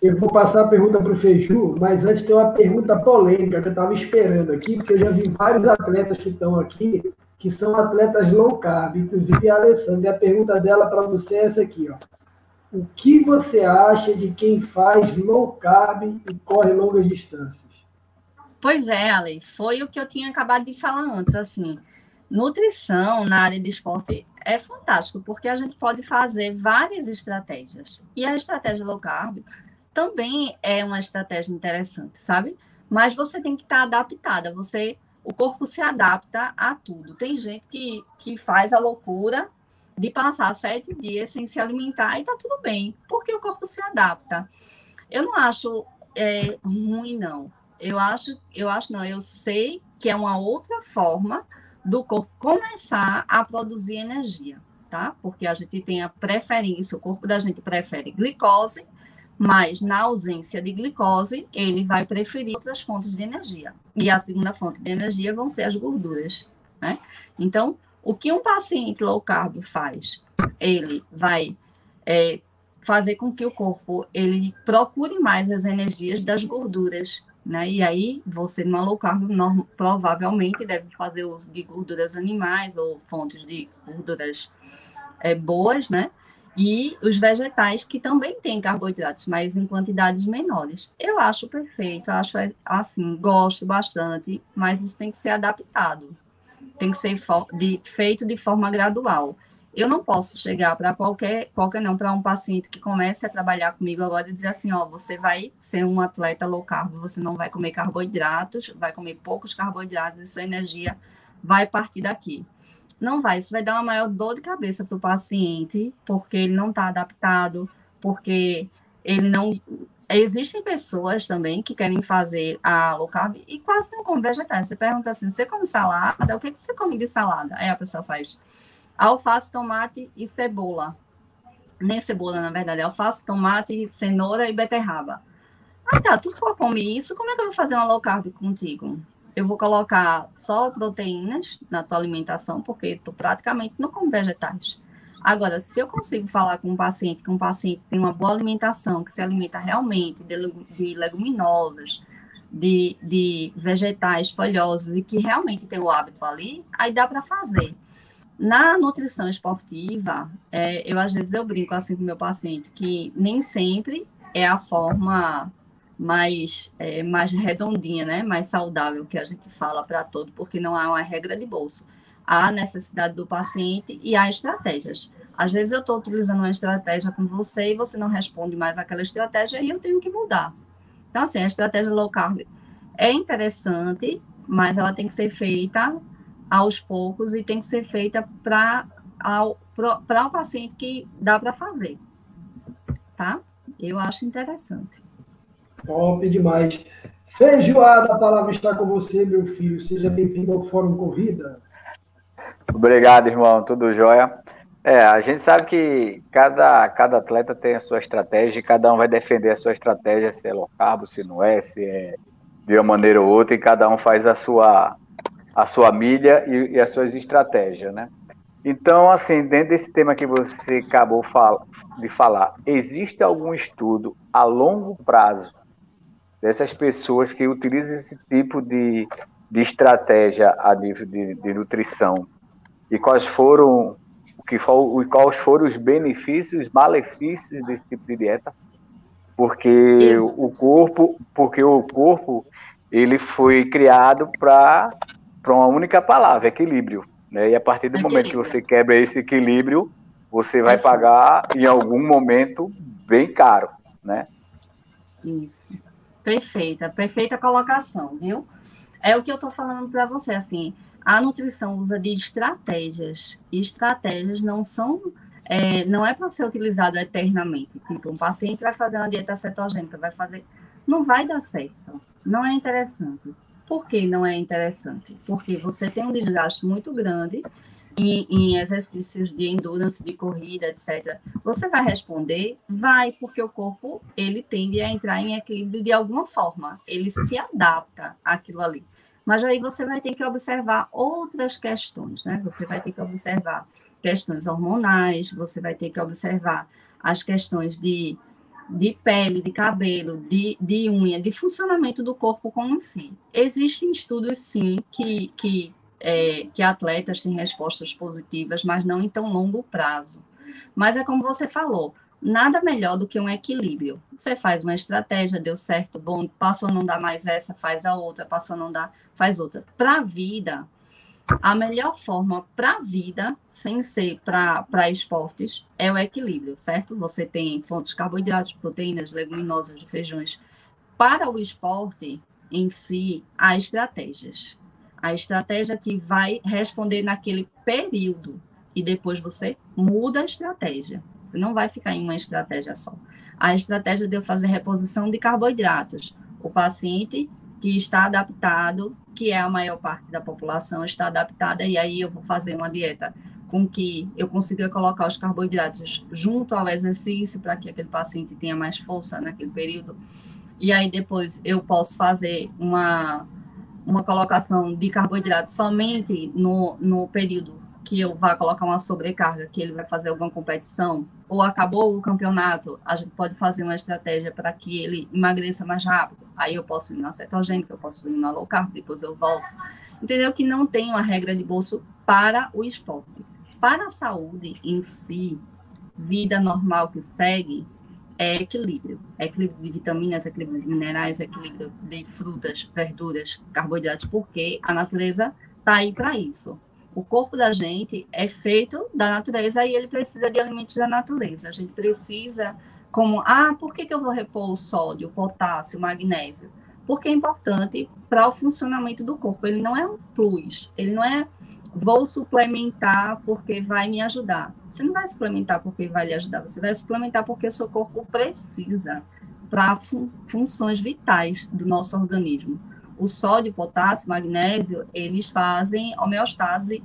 Eu vou passar a pergunta para o Feiju, mas antes tem uma pergunta polêmica que eu estava esperando aqui, porque eu já vi vários atletas que estão aqui, que são atletas low carb, inclusive a Alessandra. E a pergunta dela para você é essa aqui, ó. O que você acha de quem faz low carb e corre longas distâncias? Pois é, Ale, foi o que eu tinha acabado de falar antes, assim. Nutrição na área de esporte é fantástico, porque a gente pode fazer várias estratégias. E a estratégia low carb também é uma estratégia interessante, sabe? Mas você tem que estar adaptada. Você, o corpo se adapta a tudo. Tem gente que, que faz a loucura de passar sete dias sem se alimentar e tá tudo bem, porque o corpo se adapta. Eu não acho é, ruim, não. Eu acho, eu acho não, eu sei que é uma outra forma do corpo começar a produzir energia, tá? Porque a gente tem a preferência, o corpo da gente prefere glicose, mas na ausência de glicose, ele vai preferir outras fontes de energia. E a segunda fonte de energia vão ser as gorduras, né? Então, o que um paciente low carb faz? Ele vai é, fazer com que o corpo ele procure mais as energias das gorduras, né? E aí, você numa low carb, provavelmente deve fazer uso de gorduras animais ou fontes de gorduras é, boas, né? E os vegetais, que também têm carboidratos, mas em quantidades menores. Eu acho perfeito, acho assim, gosto bastante, mas isso tem que ser adaptado. Tem que ser de, feito de forma gradual. Eu não posso chegar para qualquer, qualquer não, para um paciente que comece a trabalhar comigo agora e dizer assim, ó, você vai ser um atleta low carb, você não vai comer carboidratos, vai comer poucos carboidratos e sua energia vai partir daqui. Não vai, isso vai dar uma maior dor de cabeça para o paciente, porque ele não está adaptado, porque ele não. Existem pessoas também que querem fazer a low carb e quase não comem vegetais. Você pergunta assim: você come salada? O que, que você come de salada? Aí a pessoa faz alface, tomate e cebola. Nem cebola, na verdade, é alface, tomate, cenoura e beterraba. Ah, tá, tu só come isso, como é que eu vou fazer uma low carb contigo? Eu vou colocar só proteínas na tua alimentação, porque tu praticamente não come vegetais. Agora, se eu consigo falar com um paciente, que um paciente tem uma boa alimentação, que se alimenta realmente de, de leguminosas, de, de vegetais folhosos e que realmente tem o hábito ali, aí dá para fazer. Na nutrição esportiva, é, eu às vezes eu brinco assim com meu paciente que nem sempre é a forma mais, é, mais redondinha, né? mais saudável que a gente fala para todo, porque não há uma regra de bolsa. Há necessidade do paciente e há estratégias. Às vezes eu estou utilizando uma estratégia com você e você não responde mais aquela estratégia e eu tenho que mudar. Então, assim, a estratégia low carb é interessante, mas ela tem que ser feita aos poucos e tem que ser feita para o paciente que dá para fazer. Tá? Eu acho interessante. Top demais. Feijoada, a palavra está com você, meu filho. Seja bem-vindo ao Fórum Corrida. Obrigado, irmão. Tudo jóia? É, a gente sabe que cada, cada atleta tem a sua estratégia e cada um vai defender a sua estratégia, se é low carb, se não é, se é de uma maneira ou outra, e cada um faz a sua, a sua milha e, e as suas estratégias, né? Então, assim, dentro desse tema que você acabou de falar, existe algum estudo a longo prazo dessas pessoas que utilizam esse tipo de, de estratégia a nível de, de nutrição e quais foram que for, quais foram os benefícios, malefícios desse tipo de dieta? Porque Isso. o corpo, porque o corpo ele foi criado para para uma única palavra, equilíbrio. Né? E a partir do momento que você quebra esse equilíbrio, você vai pagar em algum momento bem caro, né? Isso. Perfeita, perfeita colocação, viu? É o que eu estou falando para você, assim, a nutrição usa de estratégias, e estratégias não são, é, não é para ser utilizado eternamente. Tipo, um paciente vai fazer uma dieta cetogênica, vai fazer, não vai dar certo, não é interessante. Por que não é interessante? Porque você tem um desgaste muito grande em, em, exercícios de endurance, de corrida, etc. Você vai responder? Vai, porque o corpo ele tende a entrar em equilíbrio de alguma forma. Ele se adapta àquilo ali. Mas aí você vai ter que observar outras questões, né? Você vai ter que observar questões hormonais, você vai ter que observar as questões de de pele, de cabelo, de, de unha, de funcionamento do corpo como si. Existem estudos, sim, que, que, é, que atletas têm respostas positivas, mas não em tão longo prazo. Mas é como você falou, nada melhor do que um equilíbrio. Você faz uma estratégia, deu certo, bom, passou a não dar mais essa, faz a outra, passou a não dar, faz outra. Para a vida, a melhor forma para a vida, sem ser para esportes, é o equilíbrio, certo? Você tem fontes de carboidratos, proteínas, leguminosas, feijões. Para o esporte em si, há estratégias. A estratégia que vai responder naquele período e depois você muda a estratégia. Você não vai ficar em uma estratégia só. A estratégia de eu fazer reposição de carboidratos. O paciente que está adaptado, que é a maior parte da população, está adaptada, e aí eu vou fazer uma dieta com que eu consiga colocar os carboidratos junto ao exercício para que aquele paciente tenha mais força naquele período. E aí depois eu posso fazer uma, uma colocação de carboidrato somente no, no período que eu vá colocar uma sobrecarga, que ele vai fazer alguma competição, ou acabou o campeonato, a gente pode fazer uma estratégia para que ele emagreça mais rápido. Aí eu posso ir na cetogênica, eu posso ir na low carb, depois eu volto. Entendeu? Que não tem uma regra de bolso para o esporte. Para a saúde em si, vida normal que segue, é equilíbrio. É equilíbrio de vitaminas, equilíbrio de minerais, equilíbrio de frutas, verduras, carboidratos, porque a natureza está aí para isso. O corpo da gente é feito da natureza e ele precisa de alimentos da natureza. A gente precisa, como, ah, por que, que eu vou repor o sódio, o potássio, o magnésio? Porque é importante para o funcionamento do corpo. Ele não é um plus, ele não é vou suplementar porque vai me ajudar. Você não vai suplementar porque vai lhe ajudar, você vai suplementar porque o seu corpo precisa para fun funções vitais do nosso organismo o sódio, potássio, magnésio, eles fazem homeostase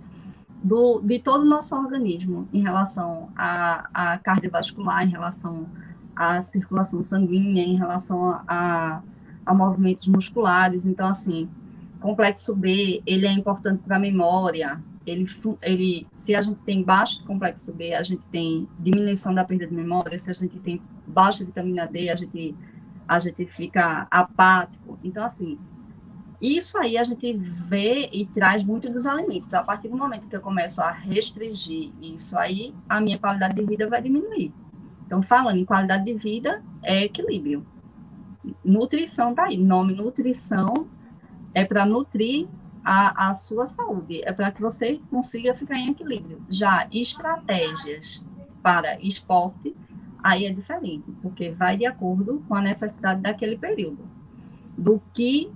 do, de todo o nosso organismo em relação à, à cardiovascular, em relação à circulação sanguínea, em relação a, a movimentos musculares. Então, assim, complexo B, ele é importante para a memória. Ele, ele, se a gente tem baixo complexo B, a gente tem diminuição da perda de memória. Se a gente tem baixa vitamina D, a gente, a gente fica apático. Então, assim, isso aí a gente vê e traz muito dos alimentos. A partir do momento que eu começo a restringir isso aí, a minha qualidade de vida vai diminuir. Então, falando em qualidade de vida, é equilíbrio. Nutrição tá aí. Nome nutrição é para nutrir a, a sua saúde, é para que você consiga ficar em equilíbrio. Já estratégias para esporte, aí é diferente, porque vai de acordo com a necessidade daquele período. Do que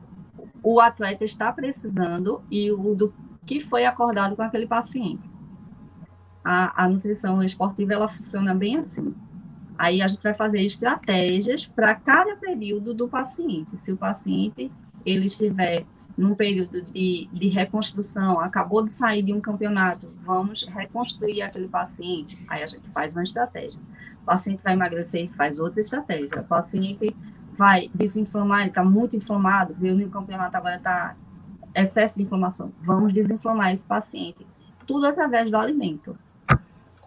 o atleta está precisando e o do que foi acordado com aquele paciente. A, a nutrição esportiva ela funciona bem assim. Aí a gente vai fazer estratégias para cada período do paciente. Se o paciente ele estiver num período de, de reconstrução, acabou de sair de um campeonato, vamos reconstruir aquele paciente. Aí a gente faz uma estratégia. O paciente vai emagrecer, faz outra estratégia. O paciente vai desinflamar, ele está muito inflamado, veio no campeonato agora está excesso de inflamação. Vamos desinflamar esse paciente. Tudo através do alimento.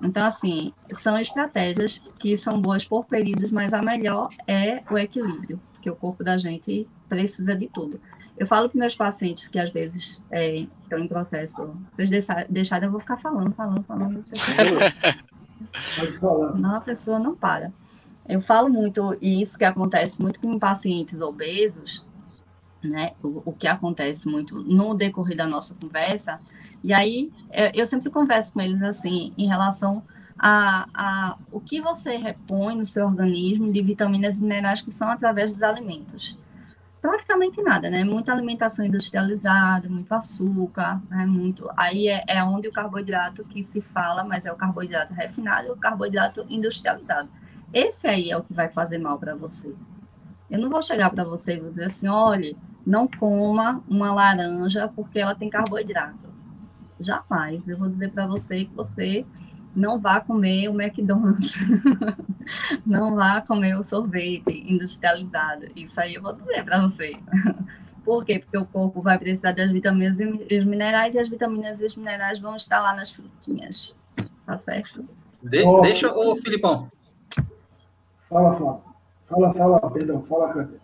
Então, assim, são estratégias que são boas por períodos, mas a melhor é o equilíbrio, porque o corpo da gente precisa de tudo. Eu falo para meus pacientes que às vezes é, estão em processo, vocês deixarem, eu vou ficar falando, falando, falando. Não, (laughs) a pessoa não para. Eu falo muito, e isso que acontece muito com pacientes obesos, né? O, o, que acontece muito no decorrer da nossa conversa. E aí é, eu sempre converso com eles assim, em relação a, a o que você repõe no seu organismo de vitaminas e minerais que são através dos alimentos. Praticamente nada, né? Muita alimentação industrializada, muito açúcar, né? Muito. Aí é, é onde o carboidrato que se fala, mas é o carboidrato refinado e o carboidrato industrializado. Esse aí é o que vai fazer mal para você. Eu não vou chegar para você e vou dizer assim, olha, não coma uma laranja porque ela tem carboidrato. Jamais. Eu vou dizer para você que você não vá comer o McDonald's, (laughs) não vá comer o sorvete industrializado. Isso aí eu vou dizer para você. (laughs) Por quê? Porque o corpo vai precisar das vitaminas e os minerais, e as vitaminas e os minerais vão estar lá nas frutinhas. Tá certo? De, deixa, ô Filipão. Fala, fala. Fala, fala, perdão, fala, Cândido.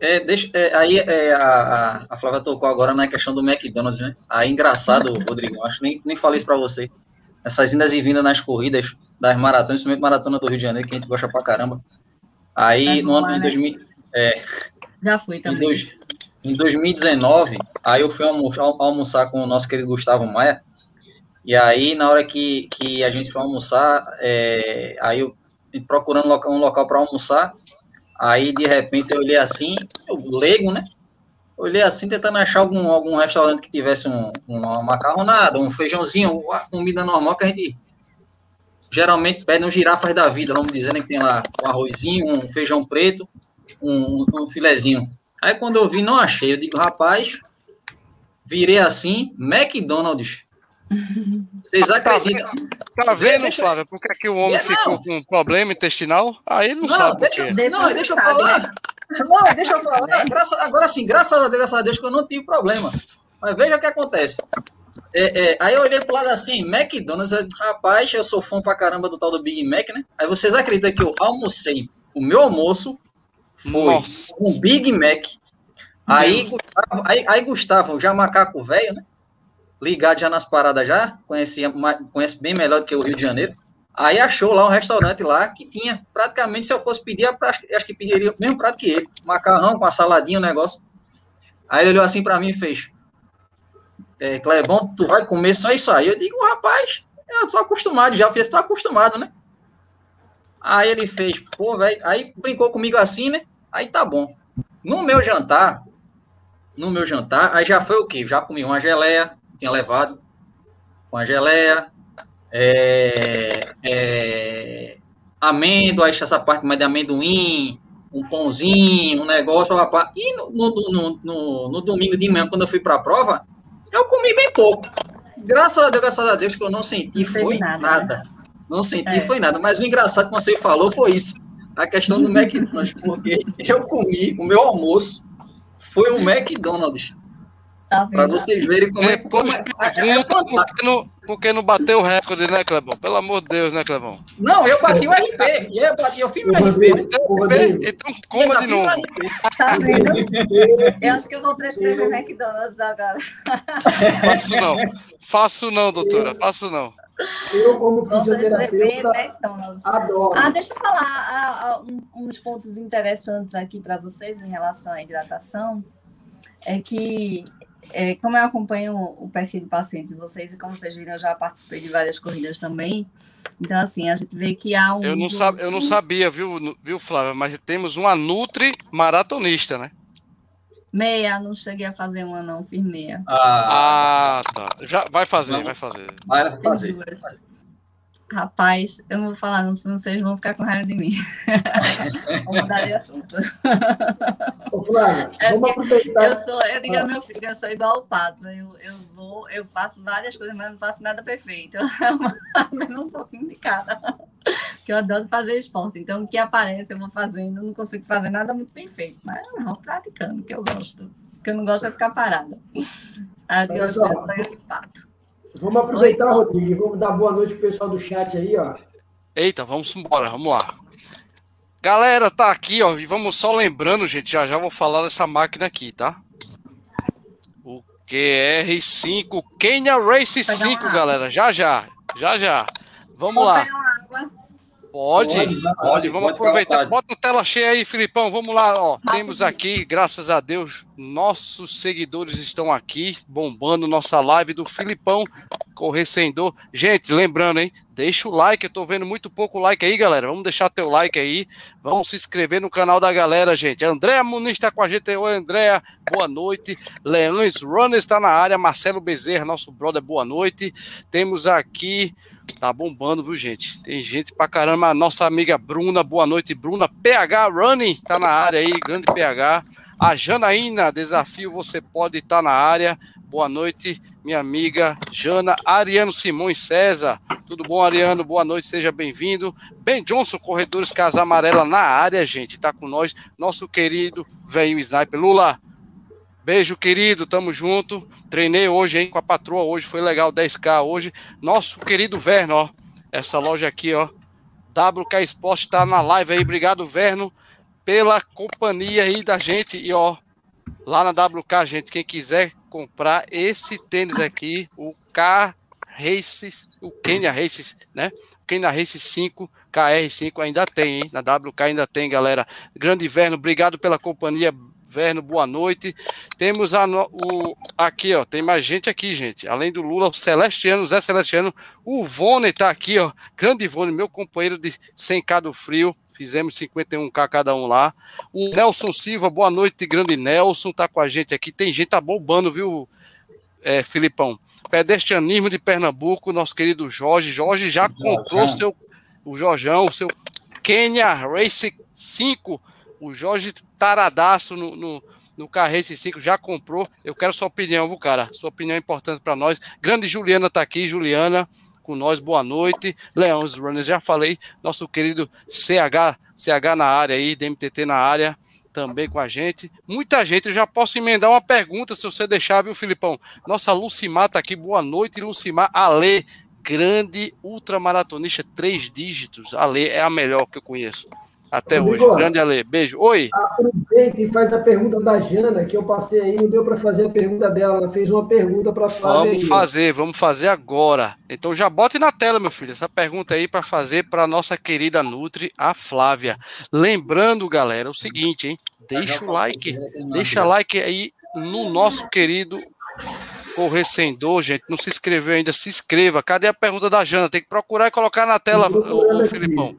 É, deixa, é, aí é, a, a Flávia tocou agora na questão do McDonald's, né? Aí engraçado, (laughs) Rodrigo, acho que nem, nem falei isso para você. Essas indas e vindas nas corridas das maratonas, principalmente maratona do Rio de Janeiro, que a gente gosta pra caramba. Aí é no ano de 2000. É, Já fui também. Em, dois, em 2019, aí eu fui almoçar, almoçar com o nosso querido Gustavo Maia. E aí, na hora que, que a gente foi almoçar, é, aí eu procurando um local, para almoçar, Aí, de repente, eu olhei assim, o leigo, né? Olhei assim, tentando achar algum, algum restaurante que tivesse um, uma macarronada, um feijãozinho, uma comida normal que a gente geralmente pede um girafas da vida, vamos dizer, né? Que tem lá um arrozinho, um feijão preto, um, um filezinho. Aí, quando eu vi, não achei. Eu digo, rapaz, virei assim, McDonald's. Vocês tá acreditam? Tá vendo, deixa... Flávia, por que, que o homem é, ficou com um problema intestinal? Aí não, não sabe deixa, por quê. Não, deixa eu falar. Né? Não, deixa eu falar. Graças, agora sim, graças a Deus, graças a Deus que eu não tive problema. Mas veja o que acontece. É, é, aí eu olhei pro lado assim, McDonald's, eu, rapaz, eu sou fã pra caramba do tal do Big Mac, né? Aí vocês acreditam que eu almocei, o meu almoço foi Nossa. um Big Mac. Aí Gustavo, aí, aí Gustavo, já macaco velho, né? Ligado já nas paradas já, conhecia, conhece bem melhor do que o Rio de Janeiro. Aí achou lá um restaurante lá que tinha, praticamente, se eu fosse pedir, acho que pediria o mesmo prato que ele. Macarrão com a saladinha, o negócio. Aí ele olhou assim para mim e fez, é, Clebão, tu vai comer só isso aí? Eu digo, rapaz, eu tô acostumado, já fiz, tô acostumado, né? Aí ele fez, pô, velho, aí brincou comigo assim, né? Aí tá bom. No meu jantar, no meu jantar, aí já foi o quê? Já comi uma geleia, tinha levado com a geleia, é, é, amêndoas, essa parte mais de amendoim, um pãozinho, um negócio, rapaz. E no, no, no, no, no domingo de manhã, quando eu fui para a prova, eu comi bem pouco. Graças a Deus, graças a Deus que eu não senti, não foi nada. nada. Né? Não senti, é. foi nada. Mas o engraçado que você falou foi isso. A questão do (laughs) McDonald's, porque eu comi, o meu almoço foi um McDonald's. Tá para vocês verem como é, como é, é, é porque, não, porque não bateu o recorde, né, Clebão? Pelo amor de Deus, né, Clebão? Não, eu bati o RP. E eu, bati, eu fiz meu RP, né? RP, então coma de novo. Tá vendo? (laughs) Eu acho que eu vou prescrever o McDonald's agora. Faço não. Faço não, doutora. Faço não. Eu, como fisioterapeuta, adoro. Ah, deixa eu falar ah, ah, uns pontos interessantes aqui para vocês em relação à hidratação. É que é, como eu acompanho o perfil do paciente de vocês, e como vocês viram, eu já participei de várias corridas também. Então, assim, a gente vê que há um. Eu não, sab, eu não sabia, viu, viu, Flávia? Mas temos uma Nutri maratonista, né? Meia, não cheguei a fazer uma, não, fiz meia. Ah, ah tá. Já, vai fazer, não. vai fazer. Vai fazer. Rapaz, eu não vou falar, não, senão vocês vão ficar com raiva de mim. (laughs) vamos mudar de assunto. Ô, Flávia, é vamos aproveitar. Eu, sou, eu digo ao meu filho, eu sou igual o pato. Eu, eu, vou, eu faço várias coisas, mas não faço nada perfeito. Eu um pouquinho de cada. Porque eu adoro fazer esporte. Então, o que aparece, eu vou fazendo. Eu não consigo fazer nada muito perfeito, mas eu vou praticando, que eu gosto. que eu não gosto de ficar parada. Aí eu Olha só. de fato. Vamos aproveitar, Oi. Rodrigo, e vamos dar boa noite pro pessoal do chat aí, ó. Eita, vamos embora, vamos lá. Galera, tá aqui, ó, e vamos só lembrando, gente, já já vou falar dessa máquina aqui, tá? O QR5 Kenya Race Pegar 5, uma galera, já já, já já. Vamos lá. Pode, Pode, pode, pode, vamos pode, aproveitar. Bota a tela cheia aí, Filipão. Vamos lá, ó. Temos aqui, graças a Deus, nossos seguidores estão aqui, bombando nossa live do Filipão Correr Sem Dor. Gente, lembrando, hein? Deixa o like, eu tô vendo muito pouco like aí, galera. Vamos deixar teu like aí. Vamos se inscrever no canal da galera, gente. Andréa Muniz está com a gente. Oi, Andréa, boa noite. Leões Runners está na área. Marcelo Bezerra, nosso brother, boa noite. Temos aqui, tá bombando, viu, gente? Tem gente pra caramba. Nossa amiga Bruna, boa noite, Bruna. PH Running tá na área aí, grande PH. A Janaína, desafio, você pode estar na área. Boa noite, minha amiga Jana. Ariano Simões César, tudo bom, Ariano? Boa noite, seja bem-vindo. Ben Johnson, Corredores Casa Amarela na área, gente, tá com nós. Nosso querido velho Sniper. Lula, beijo, querido, tamo junto. Treinei hoje, hein, com a patroa hoje, foi legal, 10K hoje. Nosso querido Verno, ó, essa loja aqui, ó, WK Sport tá na live aí, obrigado, Verno, pela companhia aí da gente. E, ó, lá na WK, gente, quem quiser comprar esse tênis aqui, o K Race, o Kenya Race, né? Kenya Race 5, KR5 ainda tem, hein? Na WK ainda tem, galera. Grande Verno, obrigado pela companhia. Verno, boa noite. Temos a o, aqui, ó, tem mais gente aqui, gente. Além do Lula, o Celestiano, o Zé Celestiano, o Vone tá aqui, ó. Grande Vone, meu companheiro de 100k do frio. Fizemos 51k cada um lá. O Nelson Silva, boa noite, grande Nelson, tá com a gente aqui. Tem gente tá bombando, viu, é, Filipão? Pedestrianismo de Pernambuco, nosso querido Jorge. Jorge já Jorjão. comprou seu, o Jorjão, o seu Kenya Race 5. O Jorge taradaço no, no, no Carrace 5 já comprou. Eu quero sua opinião, viu, cara? Sua opinião é importante para nós. Grande Juliana tá aqui, Juliana com nós, boa noite. Leões Runners, já falei, nosso querido CH, CH na área aí, DMTT na área, também com a gente. Muita gente, eu já posso emendar uma pergunta, se você deixar, viu, Filipão? Nossa Lucimar tá aqui, boa noite, Lucimar. Ale, grande ultramaratonista, três dígitos. Ale é a melhor que eu conheço até Rodrigo, hoje. Grande Ale, beijo. Oi. Aproveita e faz a pergunta da Jana, que eu passei aí, não deu para fazer a pergunta dela. Ela fez uma pergunta para Flávia. Vamos aí. fazer, vamos fazer agora. Então já bote na tela, meu filho, essa pergunta aí para fazer para nossa querida Nutri, a Flávia. Lembrando, galera, o seguinte, hein? Deixa o like, deixa like aí no nosso querido Correr Sem Dor, gente. Não se inscreveu ainda, se inscreva. Cadê a pergunta da Jana? Tem que procurar e colocar na tela, Tô procurando o, aqui.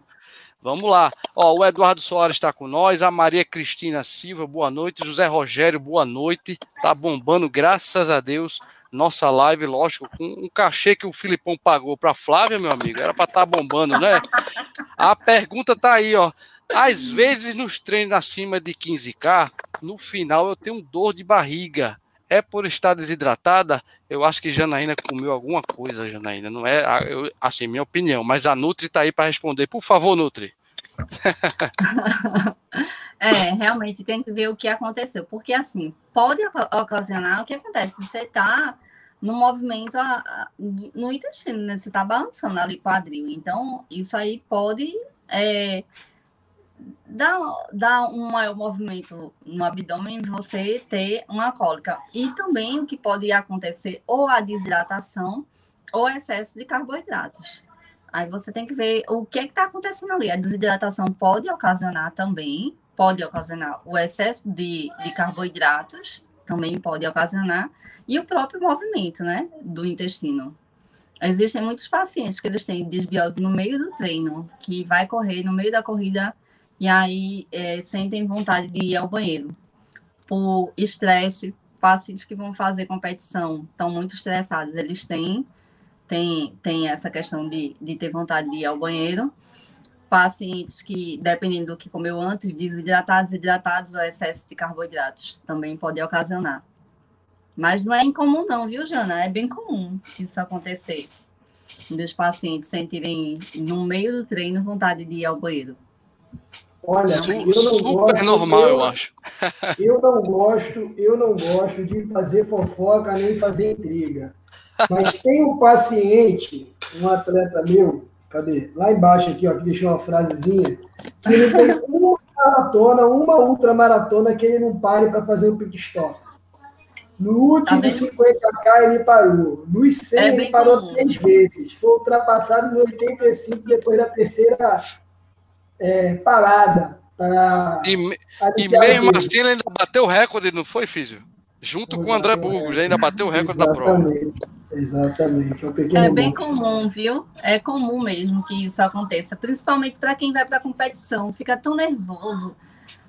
Vamos lá. Ó, o Eduardo Soares está com nós, a Maria Cristina Silva, boa noite. José Rogério, boa noite. Tá bombando, graças a Deus. Nossa live, lógico, com um cachê que o Filipão pagou para Flávia, meu amigo, era para estar tá bombando, né? A pergunta tá aí, ó. Às vezes nos treinos acima de 15k, no final eu tenho dor de barriga. É por estar desidratada? Eu acho que Janaína comeu alguma coisa, Janaína. Não é, a- eu- assim, minha opinião. Mas a Nutri tá aí para responder. Por favor, Nutri. (laughs) É, realmente tem que ver o que aconteceu. Porque, assim, pode oca- ocasionar o que acontece. Você está no movimento a- a- no intestino, né? Você está balançando ali quadril. Então, isso aí pode é, dar, dar um maior movimento no abdômen você ter uma cólica. E também o que pode acontecer, ou a desidratação, ou excesso de carboidratos. Aí você tem que ver o que está acontecendo ali. A desidratação pode ocasionar também, pode ocasionar o excesso de, de carboidratos, também pode ocasionar, e o próprio movimento, né, do intestino. Existem muitos pacientes que eles têm desbiose no meio do treino, que vai correr no meio da corrida e aí é, sentem vontade de ir ao banheiro. Por estresse, pacientes que vão fazer competição estão muito estressados, eles têm tem, tem essa questão de, de ter vontade de ir ao banheiro. Pacientes que, dependendo do que comeu antes, desidratados, hidratados ou excesso de carboidratos, também pode ocasionar. Mas não é incomum não, viu, Jana? É bem comum isso acontecer. Dos pacientes sentirem, no meio do treino, vontade de ir ao banheiro. Olha, Su- eu não super gosto, normal, eu, eu acho. (laughs) Eu não gosto, eu não gosto de fazer fofoca nem fazer intriga. Mas tem um paciente, um atleta meu, cadê? Lá embaixo aqui, ó, que deixou uma frasezinha, que ele tem uma maratona, uma ultramaratona que ele não pare para fazer o pit stop. No último Tá vendo? 50K ele parou. Nos 100 É ele parou comum. três vezes. Foi ultrapassado no 85 depois da terceira é, parada. Para E, e aliviar mesmo dele. assim ele ainda bateu o recorde, não foi, Físio? Junto com o André Burgos, ainda bateu o recorde da prova. Exatamente. É, um pequeno É bem comum, viu? É comum mesmo que isso aconteça, principalmente para quem vai para competição, fica tão nervoso.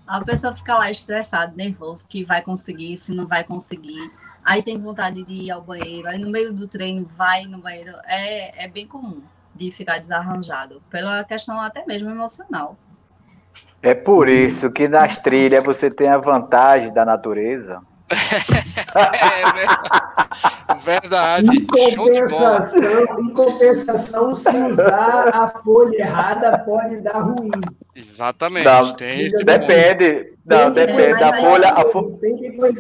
A pessoa fica lá estressada, nervoso, que vai conseguir, se não vai conseguir. Aí tem vontade de ir ao banheiro, aí no meio do treino vai no banheiro. É, é bem comum de ficar desarranjado, pela questão até mesmo emocional. É por isso que nas trilhas você tem a vantagem da natureza. (laughs) É, ver- verdade. Em compensação, em compensação, se usar a folha errada, pode dar ruim. Exatamente. Tem. Depende. Não, depende da folha. a fo-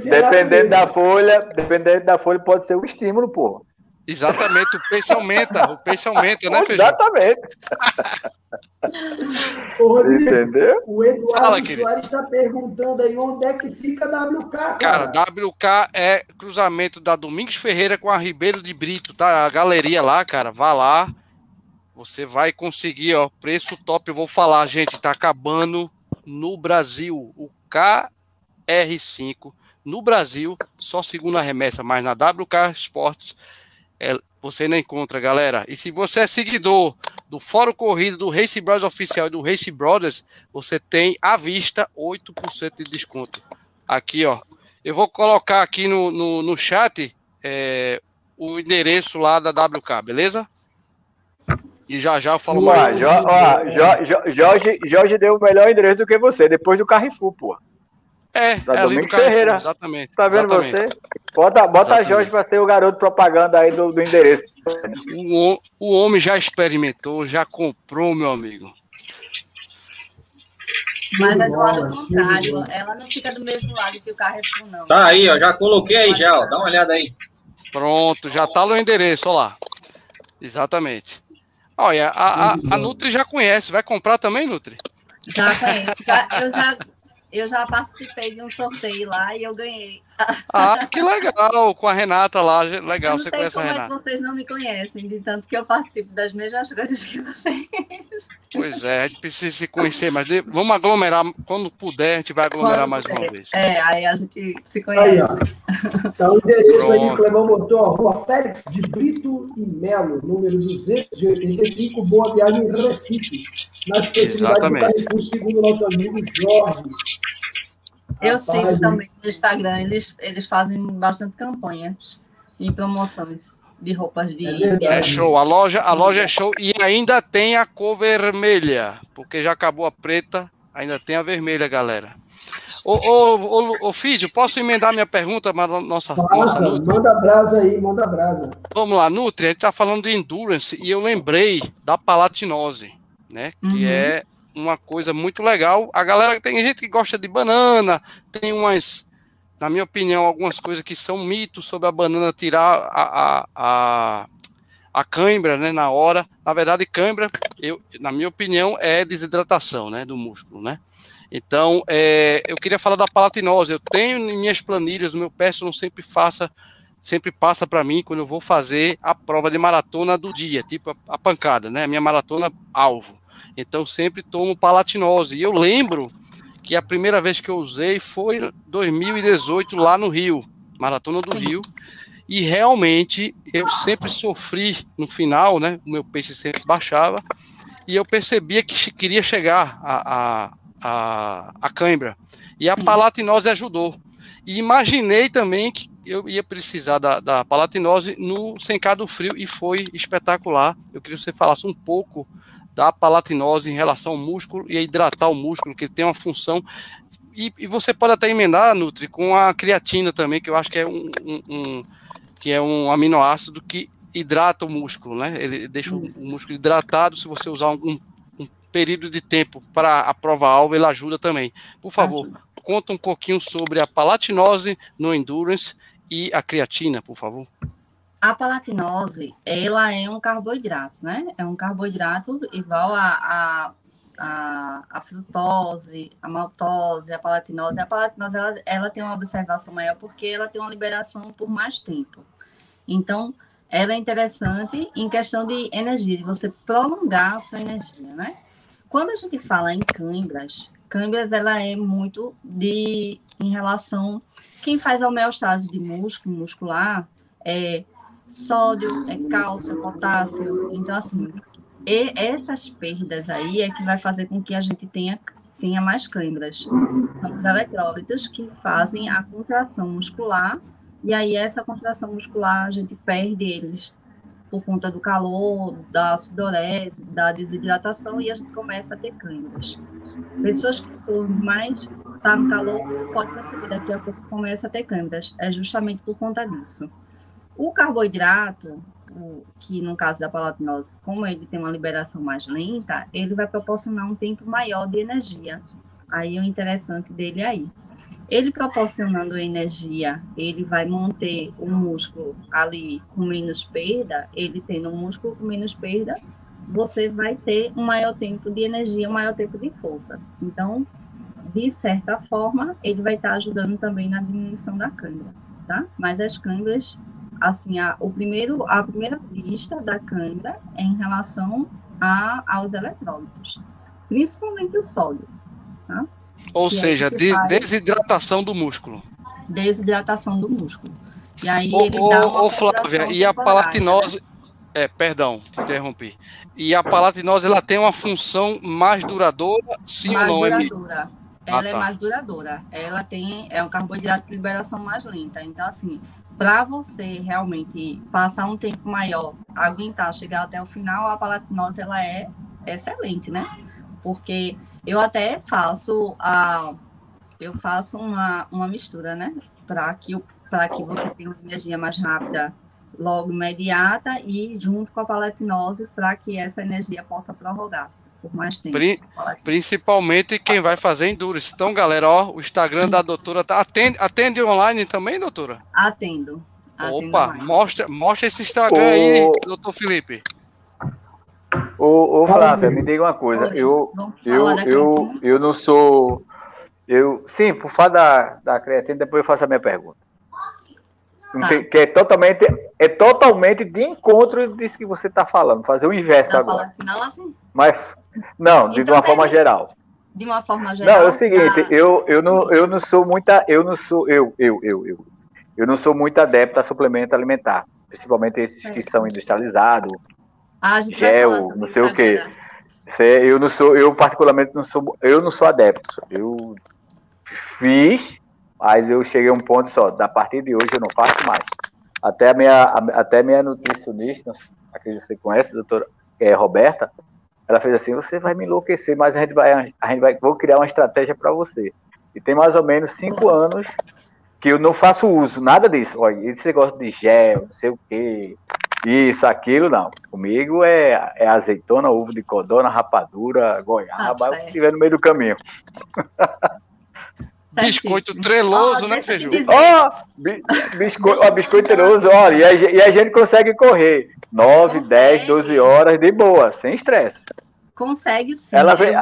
Dependendo da folha, dependendo da folha, pode ser um estímulo, pô. Exatamente, o pace aumenta, o pace aumenta, né, Feijão? Exatamente. (laughs) Ô, Rodrigo, Entendeu? o Eduardo Fala. Soares está perguntando aí onde é que fica a WK, cara. Cara, WK é cruzamento da Domingos Ferreira com a Ribeiro de Brito, tá? A galeria lá, cara, vá lá. Você vai conseguir, ó, preço top. Eu vou falar, gente, tá acabando no Brasil. O KR5 no Brasil, só segunda remessa, mas na WK Sports é, você não encontra, galera. E se você é seguidor do Fórum Corrida, do Race Brothers Oficial e do Race Brothers, você tem à vista 8% de desconto. Aqui, ó. Eu vou colocar aqui no, no, no chat é, o endereço lá da WK, beleza? E já já eu falo Ó, mais. Jo- ó, Jo- Jo- Jorge, Jorge deu o melhor endereço do que você, depois do Carrefour, pô. É, da é ali do Domingos Carrefour, Ferreira. exatamente. Tá vendo exatamente. você? Bota, bota Exatamente. Jorge pra ser o garoto propaganda aí do, do endereço. O, o homem já experimentou, já comprou, meu amigo. Mas é do lado contrário, ela não fica do mesmo lado que o Carrefour, não. Tá aí, ó. Já coloquei aí já, ó. Dá uma olhada aí. Pronto, já tá no endereço, olha lá. Exatamente. Olha, a, a, a Nutri já conhece, vai comprar também, Nutri? Já conheço. Já- eu, já, eu já participei de um sorteio lá e eu ganhei. Ah, que legal, com a Renata lá, legal, eu não você sei conhece a é que Renata. vocês não me conhecem, de tanto que eu participo das mesmas coisas que vocês. Pois é, a gente precisa se conhecer, mas vamos aglomerar, quando puder, a gente vai aglomerar Quando mais uma puder. vez. É, aí a gente se Aí, conhece. ó. Tá o endereço aí, Pronto. Clebão botou, ó, Rua Félix de Brito e Melo, número 285, Boa Viagem, Recife. Nas proximidades do Exatamente. Carrefour, segundo nosso amigo Jorge. Eu sigo também no Instagram, eles, eles fazem bastante campanhas e promoções de roupas de É. É show, a loja, a loja é show e ainda tem a cor vermelha, porque já acabou a preta, ainda tem a vermelha, galera. Ô, ô, ô, ô Físio, posso emendar minha pergunta para nossa, nossa Nutri? manda brasa aí, manda brasa. Vamos lá, Nutri, a gente tá falando de endurance e eu lembrei da palatinose, né? Que Uhum. é uma coisa muito legal. A galera tem gente que gosta de banana, tem umas, na minha opinião, algumas coisas que são mitos sobre a banana tirar a, a, a, a cãibra, né? Na hora. Na verdade, cãibra, eu, na minha opinião, é desidratação, né? Do músculo, né? Então, é, eu queria falar da palatinose. Eu tenho em minhas planilhas, o meu personal sempre faça sempre passa para mim quando eu vou fazer a prova de maratona do dia, tipo a, a pancada, né? A minha maratona alvo. Então sempre tomo palatinose. E eu lembro que a primeira vez que eu usei foi 2018 lá no Rio, maratona do Rio. E realmente eu sempre sofri no final, né? O meu pace sempre baixava. E eu percebia que queria chegar a, a, a, a cãibra. E a palatinose ajudou. E imaginei também que eu ia precisar da, da palatinose no Sencado Frio e foi espetacular. Eu queria que você falasse um pouco da palatinose em relação ao músculo e a hidratar o músculo, que tem uma função. E, e você pode até emendar, Nutri, com a creatina também, que eu acho que é um, um- um- que é um aminoácido que hidrata o músculo, né? Ele deixa o, o músculo hidratado se você usar um, um período de tempo para a prova-alvo, ele ajuda também. Por favor, ajuda. conta um pouquinho sobre a palatinose no endurance e a creatina, por favor. A palatinose, ela é um carboidrato, né? É um carboidrato igual a, a, a, a frutose, a maltose, a palatinose. A palatinose, ela, ela tem uma observação maior porque ela tem uma liberação por mais tempo. Então, ela é interessante em questão de energia, de você prolongar a sua energia, né? Quando a gente fala em câimbras, câimbras ela é muito de em relação quem faz homeostase de músculo muscular é sódio, é cálcio, é potássio. Então, assim, essas perdas aí é que vai fazer com que a gente tenha, tenha mais câimbras. São os eletrólitos que fazem a contração muscular, e aí essa contração muscular a gente perde eles por conta do calor, da sudorese, da desidratação, e a gente começa a ter câimbras. Pessoas que são mais tá no calor, pode perceber daqui a pouco começa a ter câimbras. É justamente por conta disso. O carboidrato, que no caso da palatinose, como ele tem uma liberação mais lenta, ele vai proporcionar um tempo maior de energia. Aí é o interessante dele é aí. Ele proporcionando energia, ele vai manter o músculo ali com menos perda, ele tendo um músculo com menos perda, você vai ter um maior tempo de energia, um maior tempo de força. Então, de certa forma, ele vai estar ajudando também na diminuição da câimbra, tá? Mas as câimbras assim, a, o primeiro, a primeira pista da câimbra é em relação a, aos eletrólitos, principalmente o sódio. Tá? Ou que é seja, é desidratação do músculo. Desidratação do músculo. E aí ô, ele dá uma ô, Flávia, e a palatinose... Né? É, perdão, te interrompi. E a palatinose, ela tem uma função mais duradoura, sim mais ou não, duradoura. Ela ah, é tá. é mais duradoura. Ela tem é um carboidrato de liberação mais lenta. Então, assim, para você realmente passar um tempo maior, aguentar, chegar até o final, a palatinose ela é excelente, né? Porque eu até faço a eu faço uma, uma mistura, né? Para que para que você tenha uma energia mais rápida, logo imediata e junto com a palatinose para que essa energia possa prorrogar por mais tempo. Pri principalmente quem vai fazer endurance. Então, galera, ó, o Instagram da doutora tá atende, atende online também, doutora? Atendo. Opa, mostra, mostra esse Instagram o... aí, doutor Felipe. Ô, ô Flávia, me diga uma coisa. Oi, eu, eu, eu, eu não sou. Eu, sim, por falar da, da creatina, depois eu faço a minha pergunta. Tá. Que, é totalmente é totalmente de encontro disso que você está falando, fazer o inverso tá agora. Não, assim? Mas não, de então, uma forma geral. De uma forma geral. Não, é o seguinte, tá. eu, eu, não, eu não sou muita. Eu não sou. Eu, eu, eu, eu. Eu não sou muito adepto a suplemento alimentar. Principalmente esses que são industrializados. Ah, gel, não sei o quê. Eu não sou, eu particularmente não sou, eu não sou adepto. Eu fiz, mas eu cheguei a um ponto só. Da partir de hoje eu não faço mais. Até a minha, até minha nutricionista, acredito que você conhece, doutora é, Roberta, ela fez assim: você vai me enlouquecer, mas a gente vai, a gente vai, vou criar uma estratégia para você. E tem mais ou menos cinco anos que eu não faço uso, nada disso. Olha, esse negócio de gel, não sei o quê, isso, aquilo, não. Comigo é, é azeitona, ovo de codorna, rapadura, goiaba, o que tiver no meio do caminho. (laughs) Biscoito treloso, oh, né, Feijão? Ó, oh, biscoito, oh, biscoito treloso, olha, e a, e a, gente consegue correr 9, consegue. 10, 12 horas de boa, sem estresse. Consegue sim. Ela veio,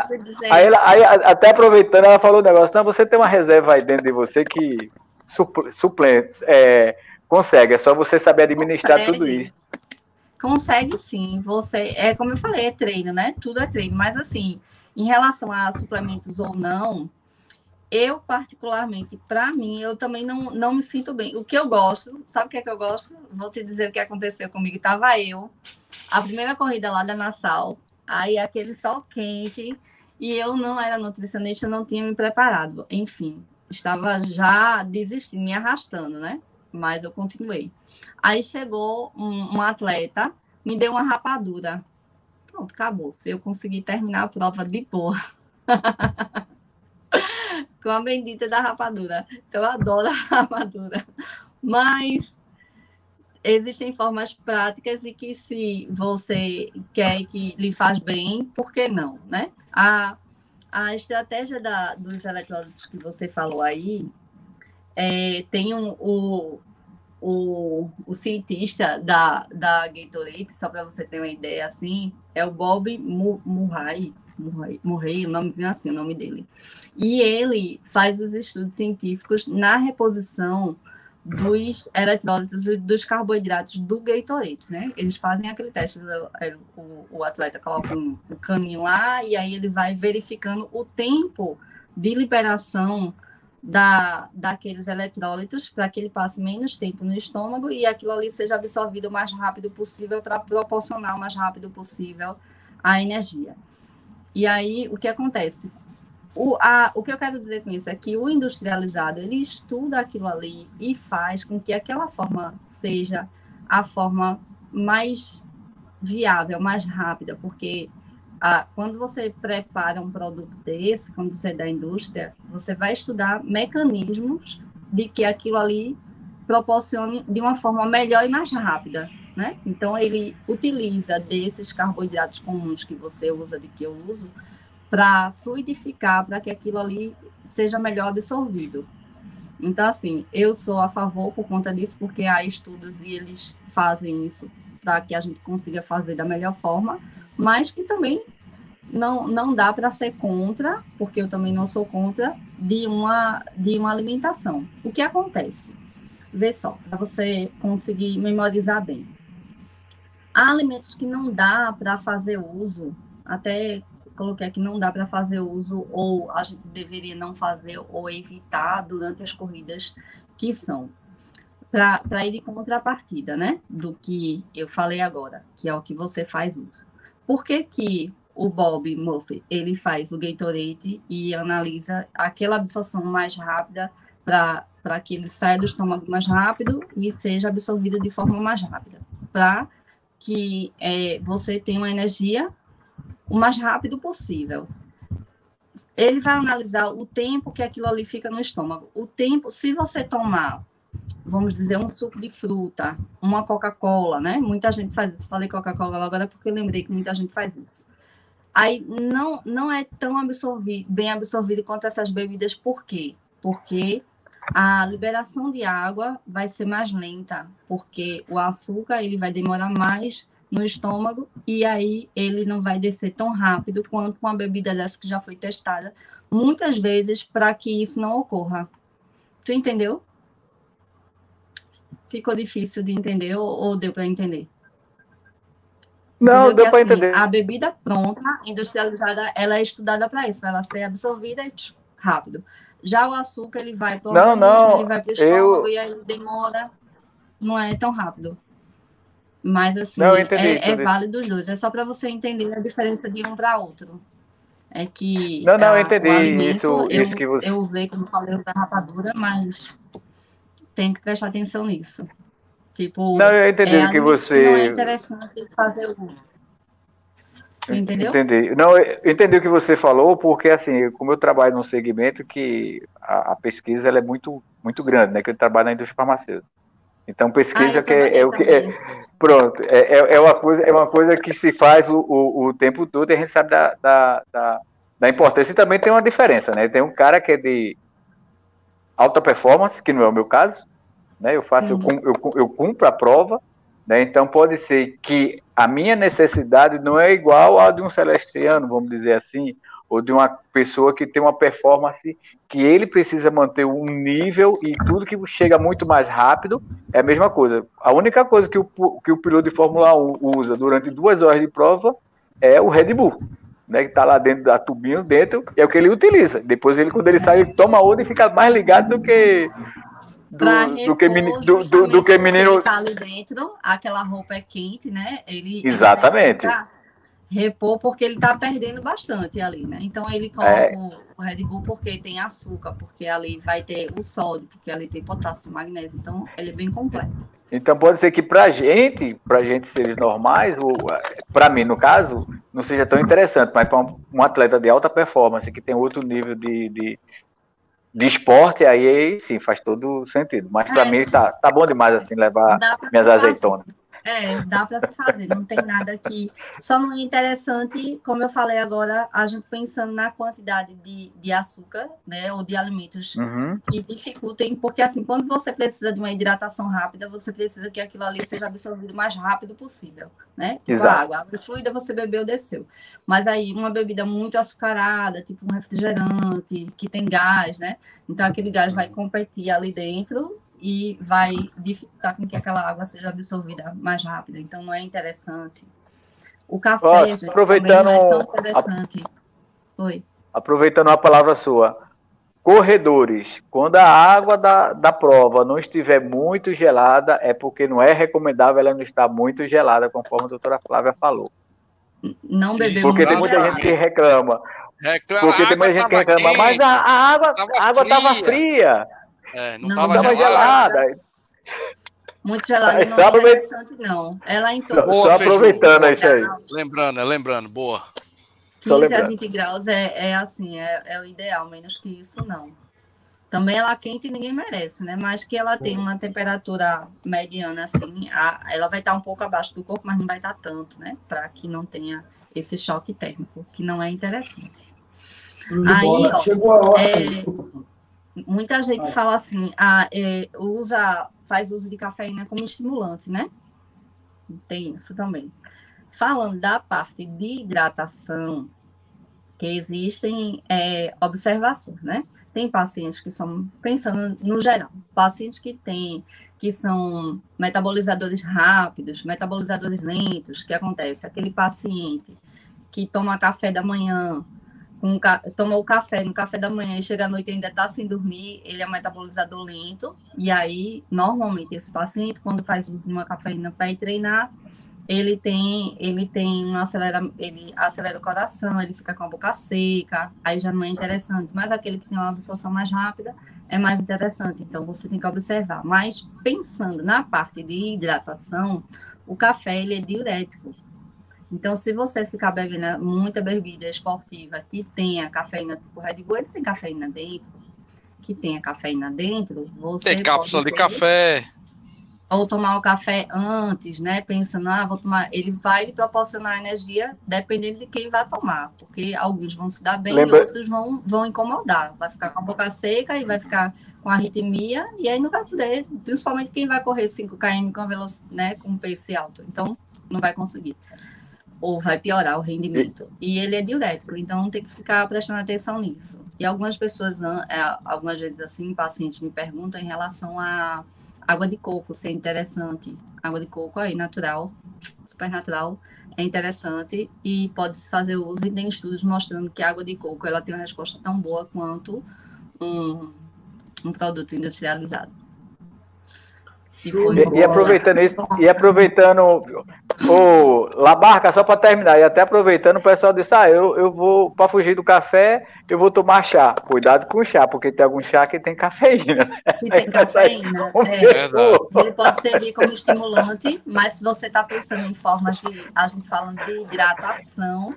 aí, ela, aí, até aproveitando, ela falou o um negócio, não, você tem uma reserva aí dentro de você que suple, é, consegue, é só você saber administrar consegue. tudo isso. Consegue sim, você, é como eu falei, é treino, né? Tudo é treino, mas assim, em relação a suplementos ou não, eu, particularmente, para mim, eu também não, não me sinto bem. O que eu gosto, sabe o que é que eu gosto? Vou te dizer o que aconteceu comigo. Tava eu, a primeira corrida lá da Nassau, aí aquele sol quente, e eu não era nutricionista, não tinha me preparado. Enfim, estava já desistindo, me arrastando, né? Mas eu continuei. Aí chegou um, um atleta, me deu uma rapadura. Pronto, acabou. Se eu consegui terminar a prova de boa. (laughs) com a bendita da rapadura. Eu adoro a rapadura. Mas existem formas práticas e que se você quer que lhe faz bem, por que não, né? A, a estratégia da, dos eletrólitos que você falou aí, é, tem um, o, o, o cientista da, da Gatorade, só para você ter uma ideia assim, é o Bob Murray, Murray, o nomezinho assim, o nome dele. E ele faz os estudos científicos na reposição dos eletrólitos dos carboidratos do Gatorade, né? Eles fazem aquele teste, o, o atleta coloca um, um caninho lá e aí ele vai verificando o tempo de liberação da, daqueles eletrólitos para que ele passe menos tempo no estômago e aquilo ali seja absorvido o mais rápido possível para proporcionar o mais rápido possível a energia. E aí, o que acontece? O, a, o que eu quero dizer com isso é que o industrializado, ele estuda aquilo ali e faz com que aquela forma seja a forma mais viável, mais rápida, porque ah, quando você prepara um produto desse, quando você é da indústria, você vai estudar mecanismos de que aquilo ali proporcione de uma forma melhor e mais rápida, né? Então ele utiliza desses carboidratos comuns que você usa, de que eu uso, para fluidificar, para que aquilo ali seja melhor absorvido. Então, assim, eu sou a favor por conta disso, porque há estudos e eles fazem isso para que a gente consiga fazer da melhor forma, mas que também não, não dá para ser contra, porque eu também não sou contra, de uma, de uma alimentação. O que acontece? Vê só, para você conseguir memorizar bem. Há alimentos que não dá para fazer uso, até coloquei aqui, não dá para fazer uso, ou a gente deveria não fazer ou evitar durante as corridas, que são para ir de contrapartida, né? Do que eu falei agora, que é o que você faz uso. Por que, que o Bob Murphy ele faz o Gatorade e analisa aquela absorção mais rápida para que ele saia do estômago mais rápido e seja absorvido de forma mais rápida, para que é, você tenha uma energia o mais rápido possível. Ele vai analisar o tempo que aquilo ali fica no estômago. O tempo, se você tomar vamos dizer, um suco de fruta, uma Coca-Cola, né? Muita gente faz isso. Falei Coca-Cola agora porque eu lembrei que muita gente faz isso. Aí não, não é tão absorvido, bem absorvido quanto essas bebidas, por quê? Porque a liberação de água vai ser mais lenta, porque o açúcar ele vai demorar mais no estômago e aí ele não vai descer tão rápido quanto uma bebida dessa que já foi testada muitas vezes para que isso não ocorra. Tu entendeu? Ficou difícil de entender ou, ou deu para entender? Não, Entendeu? deu para assim, entender. A bebida pronta, industrializada, ela é estudada para isso, para ela ser absorvida rápido. Já o açúcar, ele vai para o não, não, ele vai para o estômago eu... e aí demora, não é tão rápido. Mas, assim, não, entendi, é, é, válido os dois. É só para você entender a diferença de um para outro. É que. Não, não, a, eu entendi isso, eu, isso que você. Eu usei, como falei, da rapadura, mas tem que prestar atenção nisso. Tipo, não, eu entendi é, o que você. Não é interessante fazer o uso. Entendeu? Entendi. Não, eu entendi o que você falou, porque assim, como eu trabalho num segmento que a, a pesquisa ela é muito, muito grande, né? Que eu trabalho na indústria farmacêutica. Então, pesquisa ah, que é, é, o que é, pronto, é, é, é, uma coisa, é uma coisa que se faz o, o, o tempo todo e a gente sabe da, da, da, da, importância. E também tem uma diferença, né? Tem um cara que é de alta performance, que não é o meu caso, né? Eu faço, uhum. eu, eu, eu cumpro a prova, né? Então pode ser que a minha necessidade não é igual à de um celestiano, vamos dizer assim, ou de uma pessoa que tem uma performance que ele precisa manter um nível e tudo que chega muito mais rápido é a mesma coisa. A única coisa que o, que o piloto de Fórmula 1 usa durante duas horas de prova é o Red Bull né, que está lá dentro da tubinho dentro, é o que ele utiliza. Depois ele, quando ele sai, ele toma outra e fica mais ligado do que do, do que, do, do, do que menino. Ele tá ali dentro, aquela roupa é quente, né? Ele, Exatamente. Ele repor porque ele está perdendo bastante ali, né? Então ele coloca é. o Red Bull porque tem açúcar, porque ali vai ter o sódio, porque ali tem potássio, magnésio, então ele é bem completo. Então pode ser que para gente, para gente seres normais, para mim no caso, não seja tão interessante, mas para um, um, atleta de alta performance que tem outro nível de, de, de esporte, aí sim, faz todo sentido. Mas para É. mim tá, tá bom demais assim levar minhas fazer. azeitonas. É, dá para se fazer, não tem nada que. Só não é interessante, como eu falei agora, a gente pensando na quantidade de, de açúcar, né, ou de alimentos Uhum. que dificultem, porque assim, quando você precisa de uma hidratação rápida, você precisa que aquilo ali seja absorvido o mais rápido possível, né? Tipo a Exato. água, água fluida você bebeu, desceu. Mas aí uma bebida muito açucarada, tipo um refrigerante, que tem gás, né? Então aquele gás vai competir ali dentro e vai dificultar com que aquela água seja absorvida mais rápido. Então não é interessante. O café, gente, aproveitando também não é a- tão interessante. Oi. Aproveitando a palavra sua. Corredores. Quando a água da, da prova não estiver muito gelada, é porque não é recomendável ela não estar muito gelada, conforme a doutora Flávia falou. Não beber Porque tem muito muita gente que reclama. Reclama, Porque a tem muita água gente que tava reclama, mas quente, a, a água Tava a água estava fria. fria, É, não, Não, tava estava gelada. gelada. Muito gelado Mas não é interessante, não. Ela em Só, torno Boa, só aproveitando isso aí. Lembrando, é lembrando, boa. Só 15 a lembrando. 20 graus é, é assim, é, é o ideal, menos que isso não. Também ela quente ninguém merece, né? Mas que ela tem uma temperatura mediana, assim, a- ela vai estar um pouco abaixo do corpo, mas não vai estar tanto, né? Para que não tenha esse choque térmico, que não é interessante. Aí, ó, Chegou a hora. é. Muita gente fala assim, ah, é, usa, faz uso de cafeína como estimulante, né? Tem isso também. Falando da parte de hidratação, que existem é, observações, né? Tem pacientes que são, pensando no geral, pacientes que têm, que são metabolizadores rápidos, metabolizadores lentos, que acontece? Aquele paciente que toma café da manhã, ca- toma o café no café da manhã e chega à noite ainda está sem dormir, ele é metabolizador lento, e aí, normalmente, esse paciente, quando faz uso de uma cafeína para ir treinar, ele tem, ele tem um acelera, ele acelera o coração, ele fica com a boca seca, aí já não é interessante. Mas aquele que tem uma absorção mais rápida é mais interessante. Então você tem que observar. Mas pensando na parte de hidratação, o café ele é diurético. Então, se você ficar bebendo muita bebida esportiva que tenha cafeína, tipo Red Bull, ele tem cafeína dentro, que tenha cafeína dentro, você Tem cápsula pode de café. ou tomar o café antes, né? Pensando, ah, vou tomar. Ele vai lhe proporcionar energia dependendo de quem vai tomar, porque alguns vão se dar bem Lembra- e outros vão, vão incomodar. Vai ficar com a boca seca e vai ficar com arritmia, e aí não vai poder, principalmente quem vai correr 5 km com, velocidade, né, com pace alto. Então, não vai conseguir. Ou vai piorar o rendimento. E ele é diurético, então tem que ficar prestando atenção nisso. E algumas pessoas, né, é, algumas vezes assim, pacientes me perguntam em relação a água de coco, se é interessante. Água de coco aí, natural, super natural, é interessante e pode-se fazer uso. E tem estudos mostrando que a água de coco ela tem uma resposta tão boa quanto um, um produto industrializado. E- aproveitando isso, e aproveitando o Labarca, só para terminar, e até aproveitando, o pessoal disse: Ah, eu, eu vou, para fugir do café, eu vou tomar chá. Cuidado com o chá, porque tem algum chá que tem cafeína. Se tem vai sair cafeína, é, Verdade. ele pode servir como estimulante, mas se você está pensando em formas de, a gente falando de hidratação,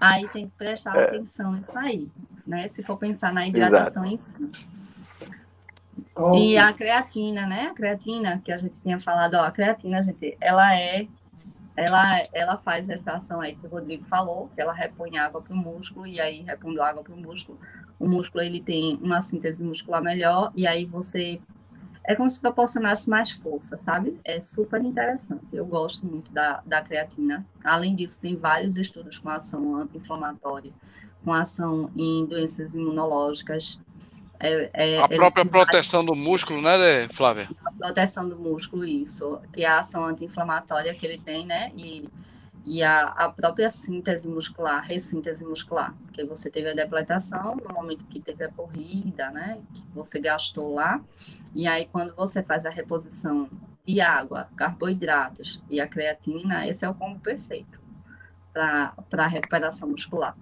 aí tem que prestar É. atenção nisso aí, né? Se for pensar na hidratação em si. E a creatina, né? A creatina que a gente tinha falado, ó, a creatina, gente, ela é, ela, ela faz essa ação aí que o Rodrigo falou, que ela repõe água para o músculo e aí repondo água para o músculo, o músculo ele tem uma síntese muscular melhor e aí você é como se proporcionasse mais força, sabe? É super interessante. Eu gosto muito da, da creatina. Além disso, tem vários estudos com ação anti-inflamatória, com ação em doenças imunológicas. É, é- A própria proteção do músculo, né, Flávia? a proteção do músculo, isso, que é a ação anti-inflamatória que ele tem, né? E, e a, a própria síntese muscular, ressíntese muscular, porque você teve a depletação no momento que teve a corrida, né? Que você gastou lá, e aí quando você faz a reposição de água, carboidratos e a creatina, esse é o combo perfeito para a recuperação muscular,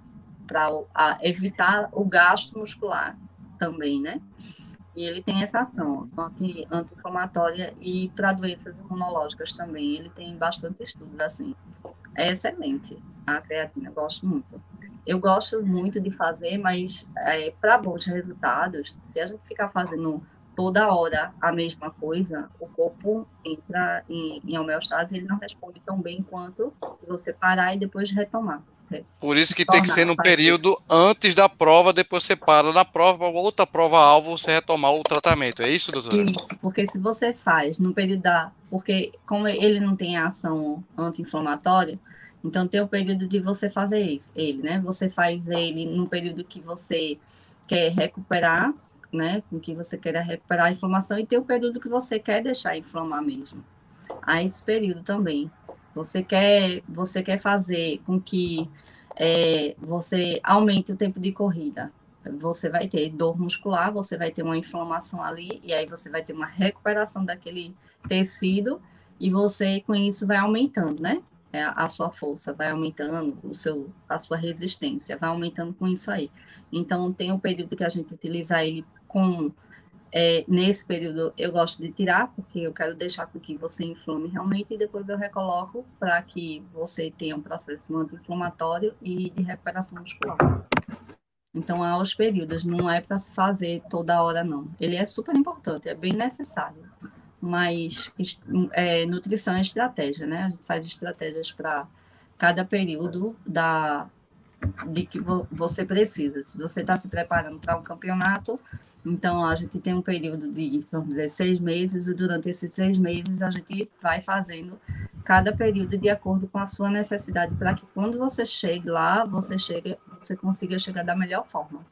para evitar o gasto muscular também, né? E ele tem essa ação anti- anti-inflamatória e para doenças imunológicas também. Ele tem bastante estudos, assim. É excelente a creatina, gosto muito. eu gosto muito de fazer, mas é, para bons resultados, se a gente ficar fazendo toda hora a mesma coisa, o corpo entra em, em homeostase e ele não responde tão bem quanto se você parar e depois retomar. Por isso que tem que ser num período antes da prova, depois você para na prova, outra prova-alvo, você retomar o tratamento. É isso, doutora? Isso, porque se você faz no período da. Porque, como ele não tem ação anti-inflamatória, então tem o período de você fazer isso, ele, né? Você faz ele no período que você quer recuperar, né? Com que você quer recuperar a inflamação, e tem o período que você quer deixar inflamar mesmo. Há esse período também. Você quer, você quer fazer com que é, você aumente o tempo de corrida. Você vai ter dor muscular, você vai ter uma inflamação ali, e aí você vai ter uma recuperação daquele tecido, e você com isso vai aumentando, né? É, a sua força vai aumentando, o seu, a sua resistência vai aumentando com isso aí. Então, tem um período que a gente utiliza ele com é, nesse período eu gosto de tirar, porque eu quero deixar com que você inflame realmente e depois eu recoloco para que você tenha um processo anti-inflamatório e de recuperação muscular. Então, aos períodos, não é para se fazer toda hora, não. Ele é super importante, é bem necessário. Mas é, nutrição é estratégia, né? A gente faz estratégias para cada período da, de que você precisa. Se você está se preparando para um campeonato, então, a gente tem um período de, vamos dizer, seis meses, e durante esses seis meses a gente vai fazendo cada período de acordo com a sua necessidade, para que quando você chegue lá, você, chegue, você consiga chegar da melhor forma.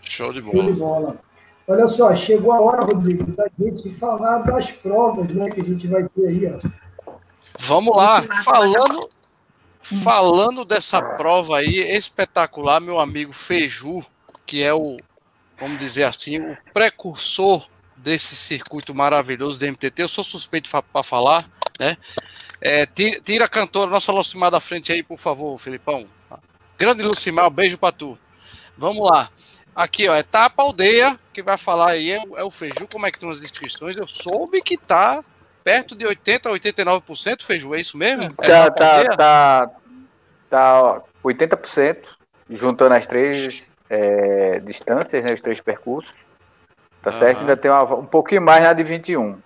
Show de bola. Show de bola. Olha só, chegou a hora, Rodrigo, da gente falar das provas né, que a gente vai ter aí. Ó. Vamos lá, falando, falando dessa prova aí espetacular, meu amigo Feiju, que é o vamos dizer assim, o precursor desse circuito maravilhoso do MTT. Eu sou suspeito para falar, né? É, tira a cantora, nossa Lucimar da frente aí, por favor, Felipão. Grande Lucimar, um beijo para tu. Vamos lá. Aqui, ó, etapa aldeia, que vai falar aí é, é o Feiju, como é que estão as inscrições. Eu soube que tá perto de 80% a 89%, Feiju, é isso mesmo? É tá, tá, tá, tá 80%, juntando as três é, distâncias, né, os três percursos. Tá uhum. certo? Ainda tem uma, um pouquinho mais na de 21.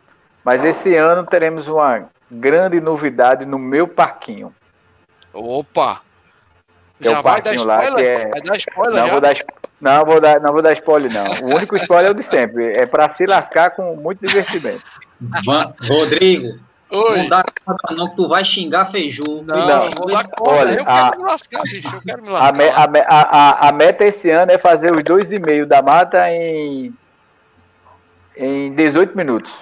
Mas esse ano teremos uma grande novidade no meu parquinho. Opa! já é vai dar spoiler? Lá, é... Vai dar spoiler não, já? Vou dar, não, vou dar, não vou dar spoiler, não. O único spoiler é o de sempre. É para se lascar com muito divertimento. Rodrigo, Oi. Não dá conta, não, que tu vai xingar feiju. Não, não vou dar conta. Olha, eu a, quero me lascar, bicho. Eu quero me lascar. A, a, a, a meta esse ano é fazer os dois e meio da mata em, em 18 minutos.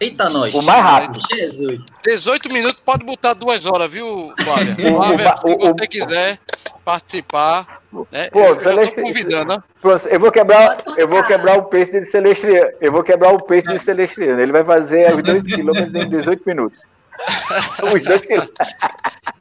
Eita, nós. O mais rápido. Jesus. 18 minutos, pode botar duas horas, viu, Flávia? Flávia, se você quiser participar, né? Pô, eu, Celeste, convidando? Eu vou quebrar, eu vou quebrar o pace de Celestiano. Eu vou quebrar o pace de Celestiano. Ele vai fazer os 2 km em 18 minutos. Os dois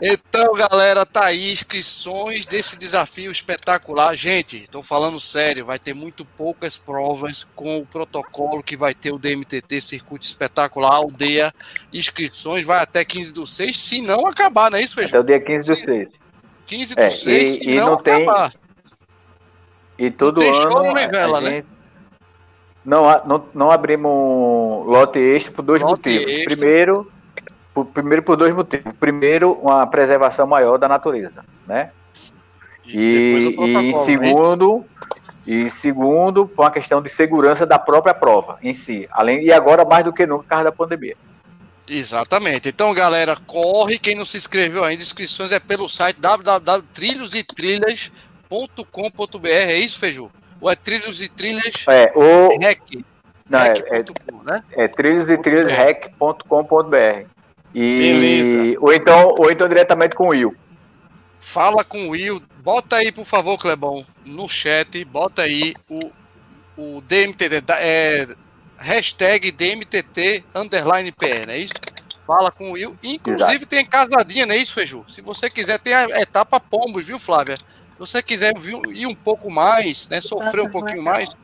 Então, galera, tá aí inscrições desse desafio espetacular. Gente, tô falando sério, vai ter muito poucas provas com o protocolo que vai ter o DMTT Circuito Espetacular Aldeia. Inscrições vai até 15 do 6, se não acabar, não é isso, Feijão? Até o dia 15 do 6. 15 do é, 6, e, se e não, não acabar. Tem... E todo não tem ano. Show, né, vela, né? Não, não, não abrimos lote extra por dois lote motivos. Extra. Primeiro, por, primeiro por dois motivos. Primeiro, uma preservação maior da natureza, né? E, e, em né? segundo, e segundo, por uma questão de segurança da própria prova em si. Além, e agora mais do que nunca, por causa da pandemia. Exatamente. Então, galera, corre. Quem não se inscreveu ainda, inscrições é pelo site www.trilhosetrilhas.com.br. É isso, Feiju? Ou é trilhos e trilhas? É, o. Rec. Não, é, é, né? é trilhos e trilhas rec.com.br. E, Beleza. Ou então, ou então diretamente com o Will. Fala com o Will. Bota aí, por favor, Clebão, no chat. Bota aí o, o DMTT. É, hashtag DMTT underline PR, não é isso? Fala com o Will. Inclusive Exato. tem casadinha, não é isso, Feju? Se você quiser, tem a etapa Pombos, viu, Flávia? Se você quiser ir um pouco mais, né, sofrer um pouquinho mais,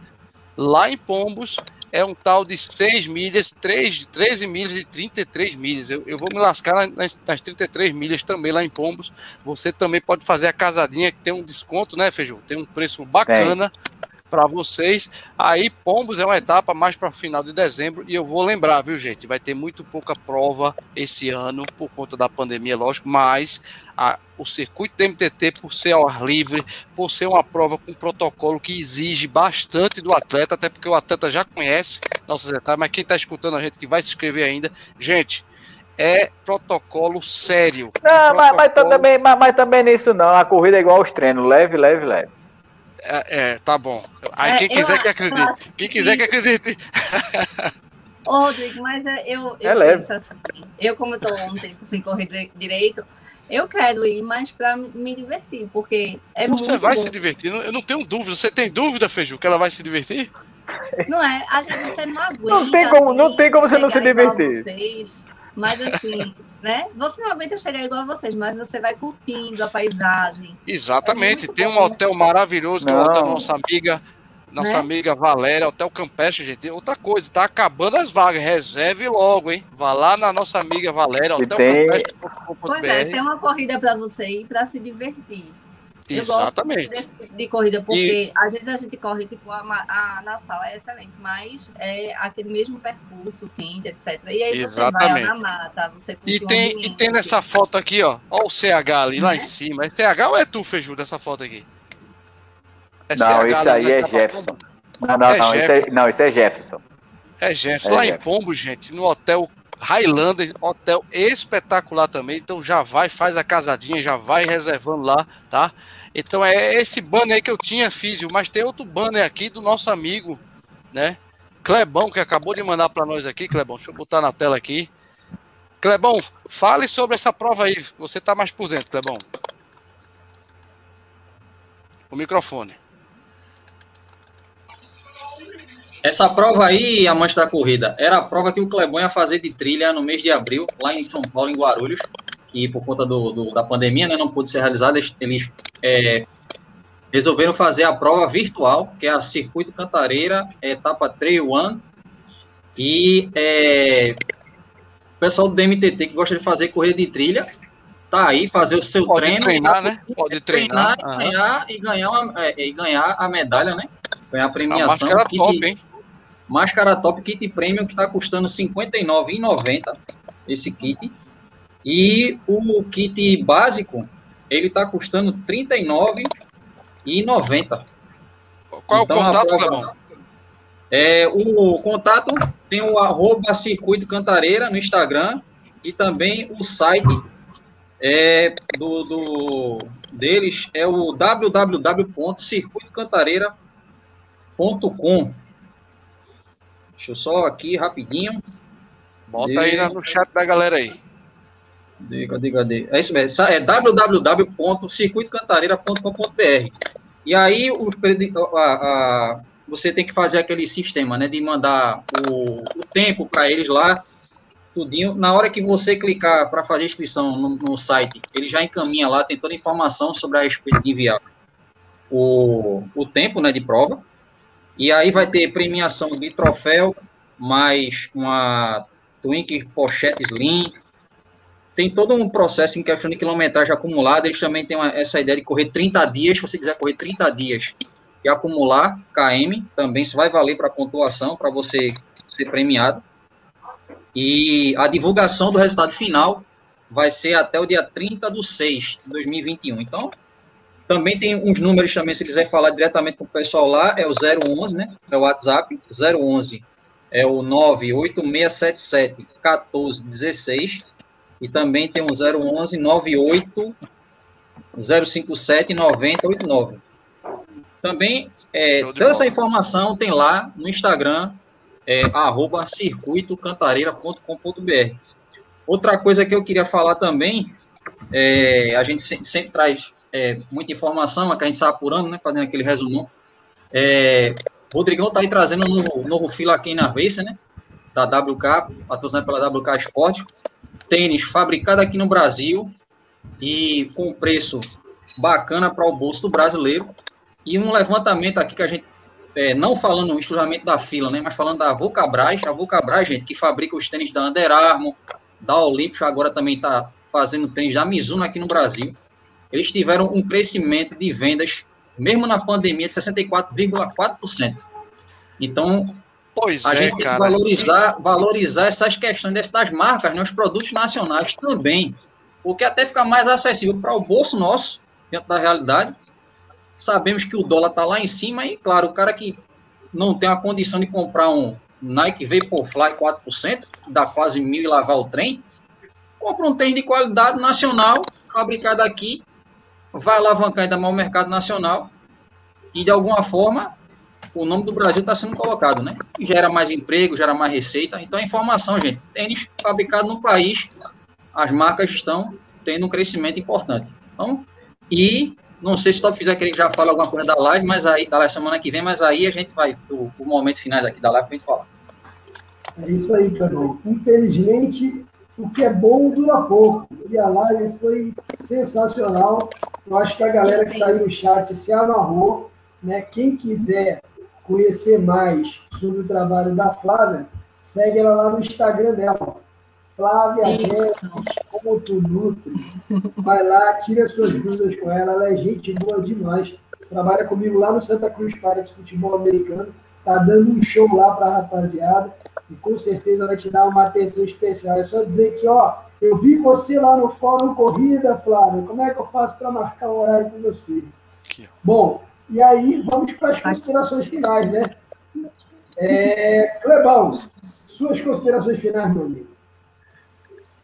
lá em Pombos é um tal de 6 milhas, 3, 13 milhas e 33 milhas. Eu, eu vou me lascar nas, nas 33 milhas também lá em Pombos. Você também pode fazer a casadinha que tem um desconto, né, Feijão? Tem um preço bacana para vocês. Aí Pombos é uma etapa mais para final de dezembro e eu vou lembrar, viu, gente? Vai ter muito pouca prova esse ano por conta da pandemia, lógico, mas a, o circuito do MTT, por ser ao ar livre, por ser uma prova com protocolo que exige bastante do atleta, até porque o atleta já conhece nossas etapas, mas quem está escutando a gente que vai se inscrever ainda, gente, é protocolo sério. Não, protocolo... Mas, mas, também, mas, mas, também nisso não, a corrida é igual aos treinos, leve, leve, leve. É, é tá bom. Aí é, quem quiser eu, que acredite. Quem quiser que acredite. Ô, Rodrigo, mas é, eu, eu é penso assim, eu como estou um tempo sem correr direito, eu quero ir, mas para me divertir, porque é Você muito vai bom. se divertir, eu não tenho dúvida. Você tem dúvida, Feiju, que ela vai se divertir? Não é? Às vezes você não aguenta. Não tem como, não tem como você não se divertir. Vocês, mas assim, né? Você não aguenta chegar igual a vocês, mas você vai curtindo a paisagem. Exatamente. É tem um hotel maravilhoso que não. é o hotel da nossa amiga nossa né? amiga Valéria, Hotel Campestre, gente. Outra coisa, tá acabando as vagas. Reserve logo, hein? Vá lá na nossa amiga Valéria, Hotel tem... Pois é, é uma corrida para você ir para se divertir. Exatamente. Tipo de corrida, porque e... às vezes a gente corre, tipo, a, a Nassau é excelente, mas é aquele mesmo percurso, quente, etc. E aí Exatamente. você vai na mata, você e tem, e tem nessa foto aqui, ó, ó o CH ali, lá em cima. É CH ou é tu, Feiju, dessa foto aqui? É não, isso aí é Jefferson. Não, não, é não, Jefferson. Isso é, não, isso é Jefferson. É Jefferson. É Lá Jefferson. em Pombo, gente, no hotel Highlander, hotel espetacular também. Então já vai, faz a casadinha, já vai reservando lá, tá? Então é esse banner aí que eu tinha, Físio, mas tem outro banner aqui do nosso amigo, né? Clebão, que acabou de mandar para nós aqui, Clebão. Deixa eu botar na tela aqui. Clebão, fale sobre essa prova aí. Você tá mais por dentro, Clebão. O microfone. Essa prova aí, amante da corrida, era a prova que o Clebão ia fazer de trilha no mês de abril, lá em São Paulo, em Guarulhos, que por conta do, do da pandemia né, não pôde ser realizada. Eles, é, resolveram fazer a prova virtual, que é a Circuito Cantareira, etapa Trail One. E é, o pessoal do DMTT que gosta de fazer corrida de trilha, tá aí, fazer o seu Pode treino. Treinar, né? Pode treinar, treinar e, ganhar, e, ganhar uma, é, e ganhar a medalha, né? Ganhar a premiação. A top, hein? Máscara top kit premium que está custando R$ 59,90 esse kit. E o kit básico, ele está custando R$ 39,90. Qual então, é o contato, Clemão? É, o contato tem o arroba Circuito Cantareira no Instagram e também o site é, do, do deles é o www.circuitocantareira.com. Deixa eu só aqui rapidinho. Bota de... aí no chat da galera aí. Diga, diga, diga. É isso mesmo. É www.circuitocantareira.com.br. E aí o, a, a, você tem que fazer aquele sistema, né, de mandar o, o tempo para eles lá, tudinho. Na hora que você clicar para fazer inscrição no, no, site, ele já encaminha lá, tem toda a informação sobre a respeito de enviar o, o tempo, né, de prova. E aí vai ter premiação de troféu, mais uma Twink Pochette Slim. Tem todo um processo em questão de quilometragem acumulada. Eles também têm uma, essa ideia de correr 30 dias. Se você quiser correr 30 dias e acumular KM, também isso vai valer para pontuação, para você ser premiado. E a divulgação do resultado final vai ser até o dia 30 de 6 de 2021. Então, também tem uns números também, se quiser falar diretamente com o pessoal lá, é o 011, né? É o WhatsApp, 011 é o 98677 1416 e também tem o 011 98 057 9089. Também é, toda essa informação tem lá no Instagram, é, arroba circuitocantareira.com.br. Outra coisa que eu queria falar também, é, a gente sempre, sempre traz é, muita informação, que a gente está apurando, né, fazendo aquele resumão. É, Rodrigão está aí trazendo um novo, novo fila aqui na Racer, né, da WK, patrocinado pela WK Sport. Tênis fabricado aqui no Brasil e com preço bacana para o bolso do brasileiro. E um levantamento aqui que a gente é, não falando exclusivamente da fila, né, mas falando da Vulcabras, a Vulcabras, gente, que fabrica os tênis da Under Armour, da Olímpicos, agora também está fazendo tênis da Mizuno aqui no Brasil. Eles tiveram um crescimento de vendas, mesmo na pandemia, de 64,4%. Então, Pois a é, gente tem cara. que valorizar, valorizar essas questões das marcas, né, os produtos nacionais também, porque até fica mais acessível para o bolso nosso, dentro da realidade. Sabemos que o dólar está lá em cima e, claro, o cara que não tem a condição de comprar um Nike Vaporfly 4%, que dá quase mil e lavar o trem, compra um tênis de qualidade nacional, fabricado aqui, vai alavancar ainda mais o mercado nacional e, de alguma forma, o nome do Brasil está sendo colocado, né? Gera mais emprego, gera mais receita. Então, a informação, gente, tênis fabricado no país, as marcas estão tendo um crescimento importante. Então, e não sei se o Top fizer que já fale alguma coisa da live, mas aí, da semana que vem, mas aí a gente vai o, o momento final aqui da live para a gente falar. É isso aí, Cleber. Infelizmente, o que é bom dura pouco. E a live foi sensacional. Eu acho que a galera que está aí no chat se amarrou. Né? Quem quiser conhecer mais sobre o trabalho da Flávia, segue ela lá no Instagram dela. Flávia Guedes, como tu nutre. Vai lá, tira suas dúvidas com ela. Ela é gente boa demais. Trabalha comigo lá no Santa Cruz Paredes Futebol Americano. Tá dando um show lá para a rapaziada. E com certeza vai te dar uma atenção especial. É só dizer que, ó, eu vi você lá no Fórum Corrida, Flávia. Como é que eu faço para marcar um horário com você? Bom, e aí vamos para as considerações finais, né? É, Clebão, suas considerações finais, meu amigo.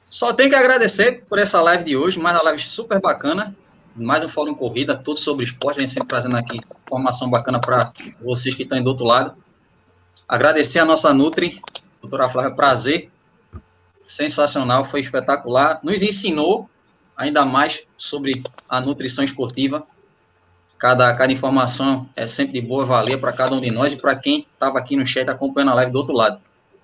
Só tenho que agradecer por essa live de hoje, mais uma live super bacana, mais um Fórum Corrida, tudo sobre esporte, vem sempre trazendo aqui informação bacana para vocês que estão aí do outro lado. Agradecer a nossa Nutri, doutora Flávia, prazer, sensacional, foi espetacular, nos ensinou ainda mais sobre a nutrição esportiva, cada, cada informação é sempre de boa valia para cada um de nós e para quem estava aqui no chat acompanhando a live do outro lado.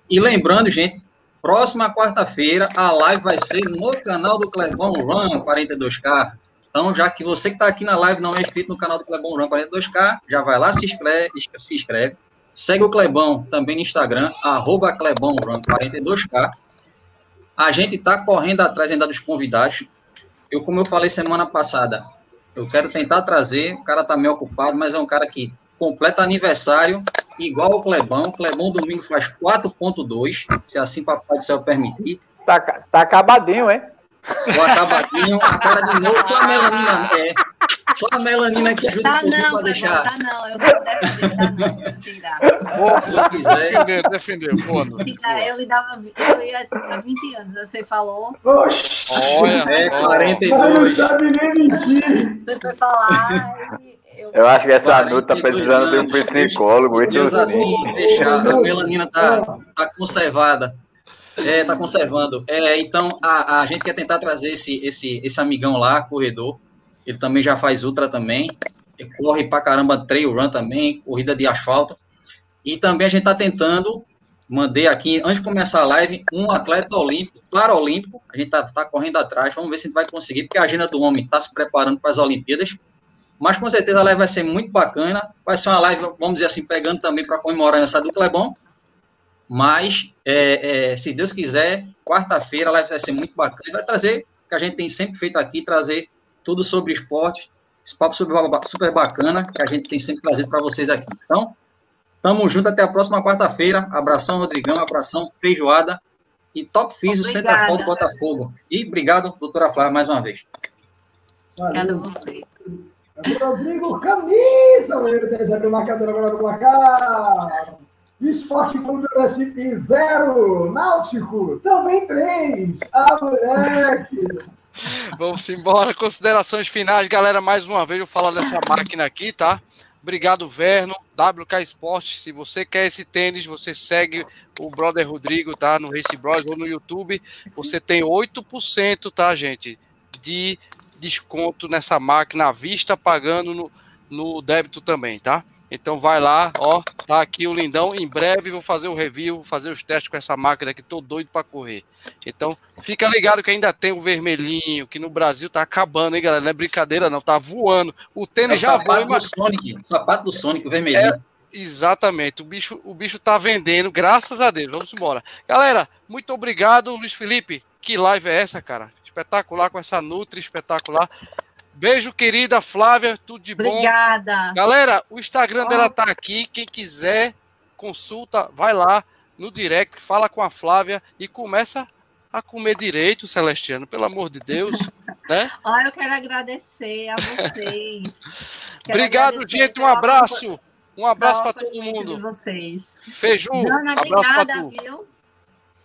E lembrando, gente, próxima quarta-feira a live vai ser no canal do Clebão Run 42K. Então, já que você que está aqui na live não é inscrito no canal do Clebão Run 42K, já vai lá, se inscreve, se inscreve. Segue o Clebão também no Instagram, arroba Clebão Run 42K. A gente está correndo atrás ainda dos convidados. Eu, como eu falei semana passada, eu quero tentar trazer, o cara tá meio ocupado, mas é um cara que completa aniversário, igual o Clebão. O Clebão domingo faz 4.2, se assim Papai do Céu permitir. Tá, tá acabadinho, hein? O acabadinho, a cara de novo, só a melanina, é, só a melanina que ajuda Tá um pouquinho não, para deixar. tá não. Eu vou defender, tá não. Se quiser. defendeu, defendeu. Boa, eu lhe dava, eu ia há 20 anos, você falou, Oxi, Olha, É, ó. 42. mas não sabe nem mentir. você foi falar e eu... Eu acho que essa 42 Nuta tá precisando de um anos, psicólogo. Deus assim, deixar, a melanina tá, tá conservada. É, tá conservando. É, então, a, a gente quer tentar trazer esse, esse, esse amigão lá, corredor. Ele também já faz ultra também. Corre pra caramba trail run também, corrida de asfalto. E também a gente tá tentando, mandei aqui, antes de começar a live, um atleta olímpico, paralímpico. A gente tá, tá correndo atrás, vamos ver se a gente vai conseguir, porque a agenda do homem tá se preparando para as Olimpíadas. Mas com certeza a live vai ser muito bacana. Vai ser uma live, vamos dizer assim, pegando também para comemorar essa do Clebão. Mas, é, é, se Deus quiser, quarta-feira vai ser muito bacana. Vai trazer, o que a gente tem sempre feito aqui, trazer tudo sobre esporte. Esse papo super, super bacana que a gente tem sempre trazido para vocês aqui. Então, tamo junto até a próxima quarta-feira. Abração, Rodrigão, abração, feijoada. E top Físio. Centrafol do Botafogo. E obrigado, doutora Flávia, mais uma vez. Obrigada a você. Rodrigo Camisa, número 10, abriu o marcador agora no placar. Esporte Clube do Recife, zero. Náutico, também três. Ah, moleque. Vamos embora. Considerações finais, galera. Mais uma vez eu vou falar dessa máquina aqui, tá? Obrigado, Verno. WK Esporte. Se você quer esse tênis, você segue o brother Rodrigo, tá? No Race Bros ou no YouTube. Você tem 8%, tá, gente? De desconto nessa máquina à vista, pagando no, no débito também, tá? Então vai lá, ó, tá aqui o lindão. Em breve vou fazer o review, vou fazer os testes com essa máquina aqui, tô doido para correr. Então, fica ligado que ainda tem o vermelhinho, que no Brasil tá acabando, hein, galera? Não é brincadeira, não, tá voando. O É tênis já voa, sapato do mas Sonic, o sapato do Sonic, o vermelhinho. Exatamente. O bicho, o bicho tá vendendo, graças a Deus. Vamos embora. Galera, muito obrigado, Luiz Felipe. Que live é essa, cara? Espetacular com essa Nutri espetacular. Beijo, querida Flávia, tudo de bom. Obrigada. Galera, o Instagram dela tá aqui. Quem quiser, consulta, vai lá no direct, fala com a Flávia e começa a comer direito, Celestiano, pelo amor de Deus. (laughs) né? Olha, eu quero agradecer a vocês. (laughs) Quero Obrigado, gente. Um abraço. Um abraço para todo mundo. Vocês. Feiju, Jana, obrigada, viu?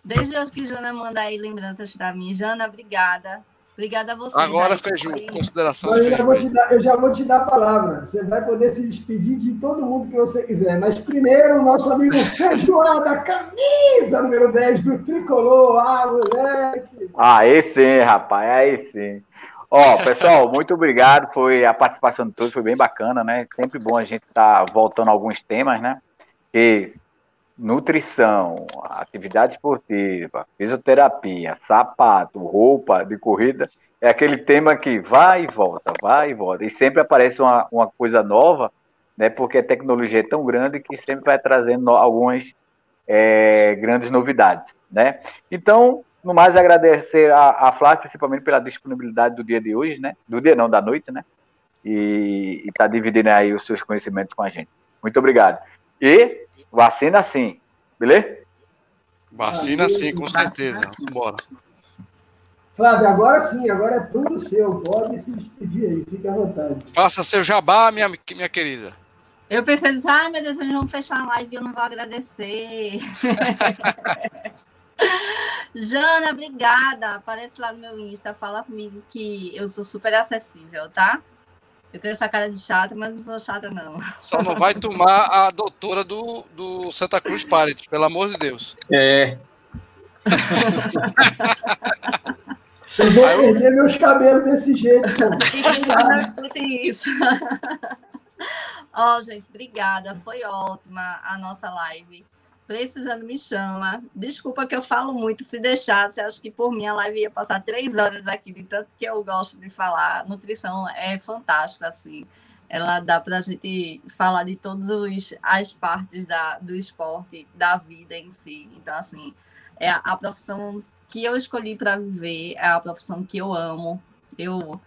Desde hoje que Jana manda aí lembranças para mim. Jana, obrigada. Obrigada a você. Agora, Feiju, consideração. Eu já, vou te dar, eu já vou te dar a palavra. Você vai poder se despedir de todo mundo que você quiser. Mas primeiro, o nosso amigo Feijoada, (laughs) camisa número 10 do Tricolor. Ah, moleque! Aí sim, rapaz, aí sim. Ó, pessoal, (laughs) muito obrigado. Foi a participação de todos, foi bem bacana, né? Sempre bom a gente estar tá voltando a alguns temas, né? Que nutrição, atividade esportiva, fisioterapia, sapato, roupa de corrida, é aquele tema que vai e volta, vai e volta. E sempre aparece uma, uma coisa nova, né? Porque a tecnologia é tão grande que sempre vai trazendo algumas é, grandes novidades, né? Então, no mais, agradecer a, a Flá, principalmente pela disponibilidade do dia de hoje, né? Do dia não, da noite, né? E está dividindo aí os seus conhecimentos com a gente. Muito obrigado. E vacina sim, beleza? Vacina sim, com certeza. Bora. Flávio, agora sim, agora é tudo seu. Pode se despedir aí, fique à vontade. Faça seu jabá, minha, minha querida. Eu pensei, ai meu Deus, eles vão fechar a live e eu não vou agradecer. (laughs) Jana, obrigada. Aparece lá no meu Insta, fala comigo que eu sou super acessível, tá? Eu tenho essa cara de chata, mas não sou chata, não. Só não vai tomar a doutora do, do Santa Cruz Party, pelo amor de Deus. É. (laughs) eu vou perder meus cabelos desse jeito. Não (laughs) tem isso. (laughs) Ó, oh, gente, obrigada. Foi ótima a nossa live precisando me chama. Desculpa que eu falo muito, se deixasse, acho que por mim a live ia passar três horas aqui, de tanto que eu gosto de falar. Nutrição é fantástica, assim. Ela dá para a gente falar de todas as partes da, do esporte, da vida em si. Então, assim, é a, profissão que eu escolhi para viver, é a profissão que eu amo. Eu,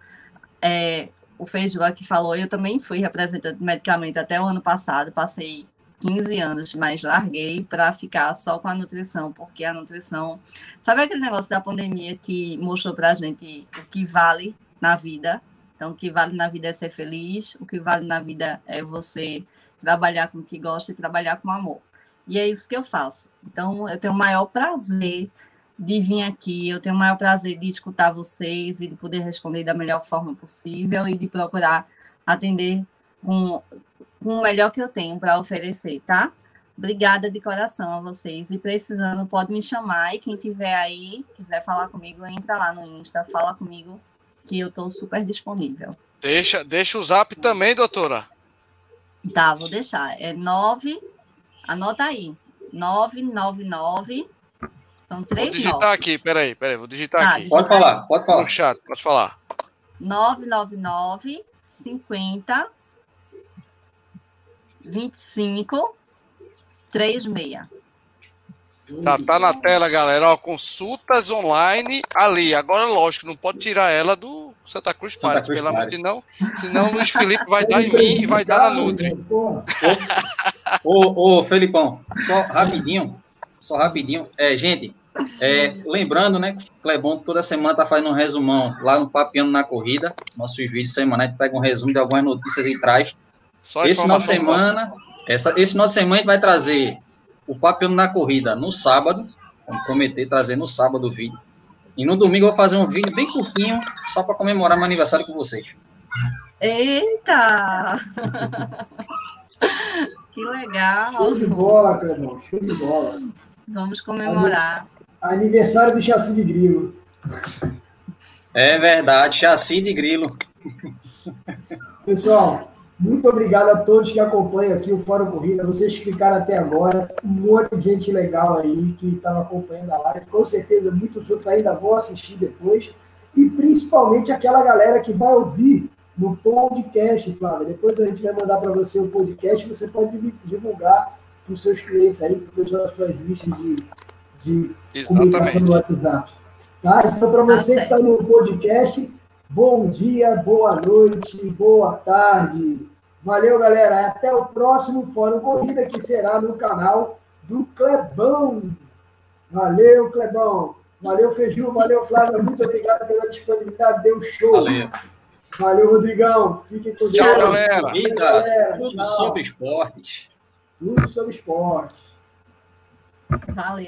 é, o Feijoa que falou, eu também fui representante de medicamento até o ano passado, passei 15 anos, mas larguei para ficar só com a nutrição, porque a nutrição. Sabe aquele negócio da pandemia que mostrou para a gente o que vale na vida? Então, o que vale na vida é ser feliz, o que vale na vida é você trabalhar com o que gosta e trabalhar com amor. E é isso que eu faço. Então, eu tenho o maior prazer de vir aqui, eu tenho o maior prazer de escutar vocês e de poder responder da melhor forma possível e de procurar atender com com o melhor que eu tenho para oferecer, tá? Obrigada de coração a vocês. E precisando, pode me chamar. E quem tiver aí, quiser falar comigo, entra lá no Insta, fala comigo, que eu estou super disponível. Deixa, deixa o zap também, doutora. Tá, vou deixar. É 9, anota aí. 999. São três Vou digitar noves. aqui, peraí, peraí, vou digitar ah, aqui. Pode falar, pode falar. Chat, pode falar. 999 50 25 36. Tá, tá na tela, galera. Ó, consultas online ali. Agora, lógico, não pode tirar ela do Santa Cruz Party, pelo amor de Deus. Senão o Luiz Felipe vai dar em mim e vai dar na Nutri. Ô, ô, Felipão, só rapidinho. Só rapidinho. É, gente, é, lembrando, né? Clebon toda semana tá fazendo um resumão lá no Papiano na Corrida. Nossos vídeos semanais, a gente pega um resumo de algumas notícias e traz. Só esse final de semana, essa, esse final de semana a gente vai trazer o Papo na Corrida no sábado, vamos prometer trazer no sábado o vídeo. E no domingo eu vou fazer um vídeo bem curtinho, só para comemorar meu aniversário com vocês. Eita! (laughs) que legal! Show de bola, Clemão, show de bola. Vamos comemorar. Aniversário do chassi de grilo. É verdade, chassi de grilo. Pessoal, muito obrigado a todos que acompanham aqui o Fórum Corrida, vocês que ficaram até agora, um monte de gente legal aí que estava acompanhando a live, com certeza muitos outros ainda vão assistir depois, e principalmente aquela galera que vai ouvir no podcast, Flávia. Depois a gente vai mandar para você o podcast que você pode divulgar para os seus clientes aí, para das suas listas de, de comunicação no WhatsApp. Tá? Então, para você que está no podcast, bom dia, boa noite, boa tarde. Valeu, galera. Até o próximo Fórum Corrida, que será no canal do Clebão. Valeu, Clebão. Valeu, Feiju. Valeu, Flávio. Muito obrigado pela disponibilidade. Deu show. Valeu. Valeu, Rodrigão. Fiquem com Deus. Tchau, galera. Vida, galera. Tudo Tchau. sobre esportes. Tudo sobre esportes. Valeu.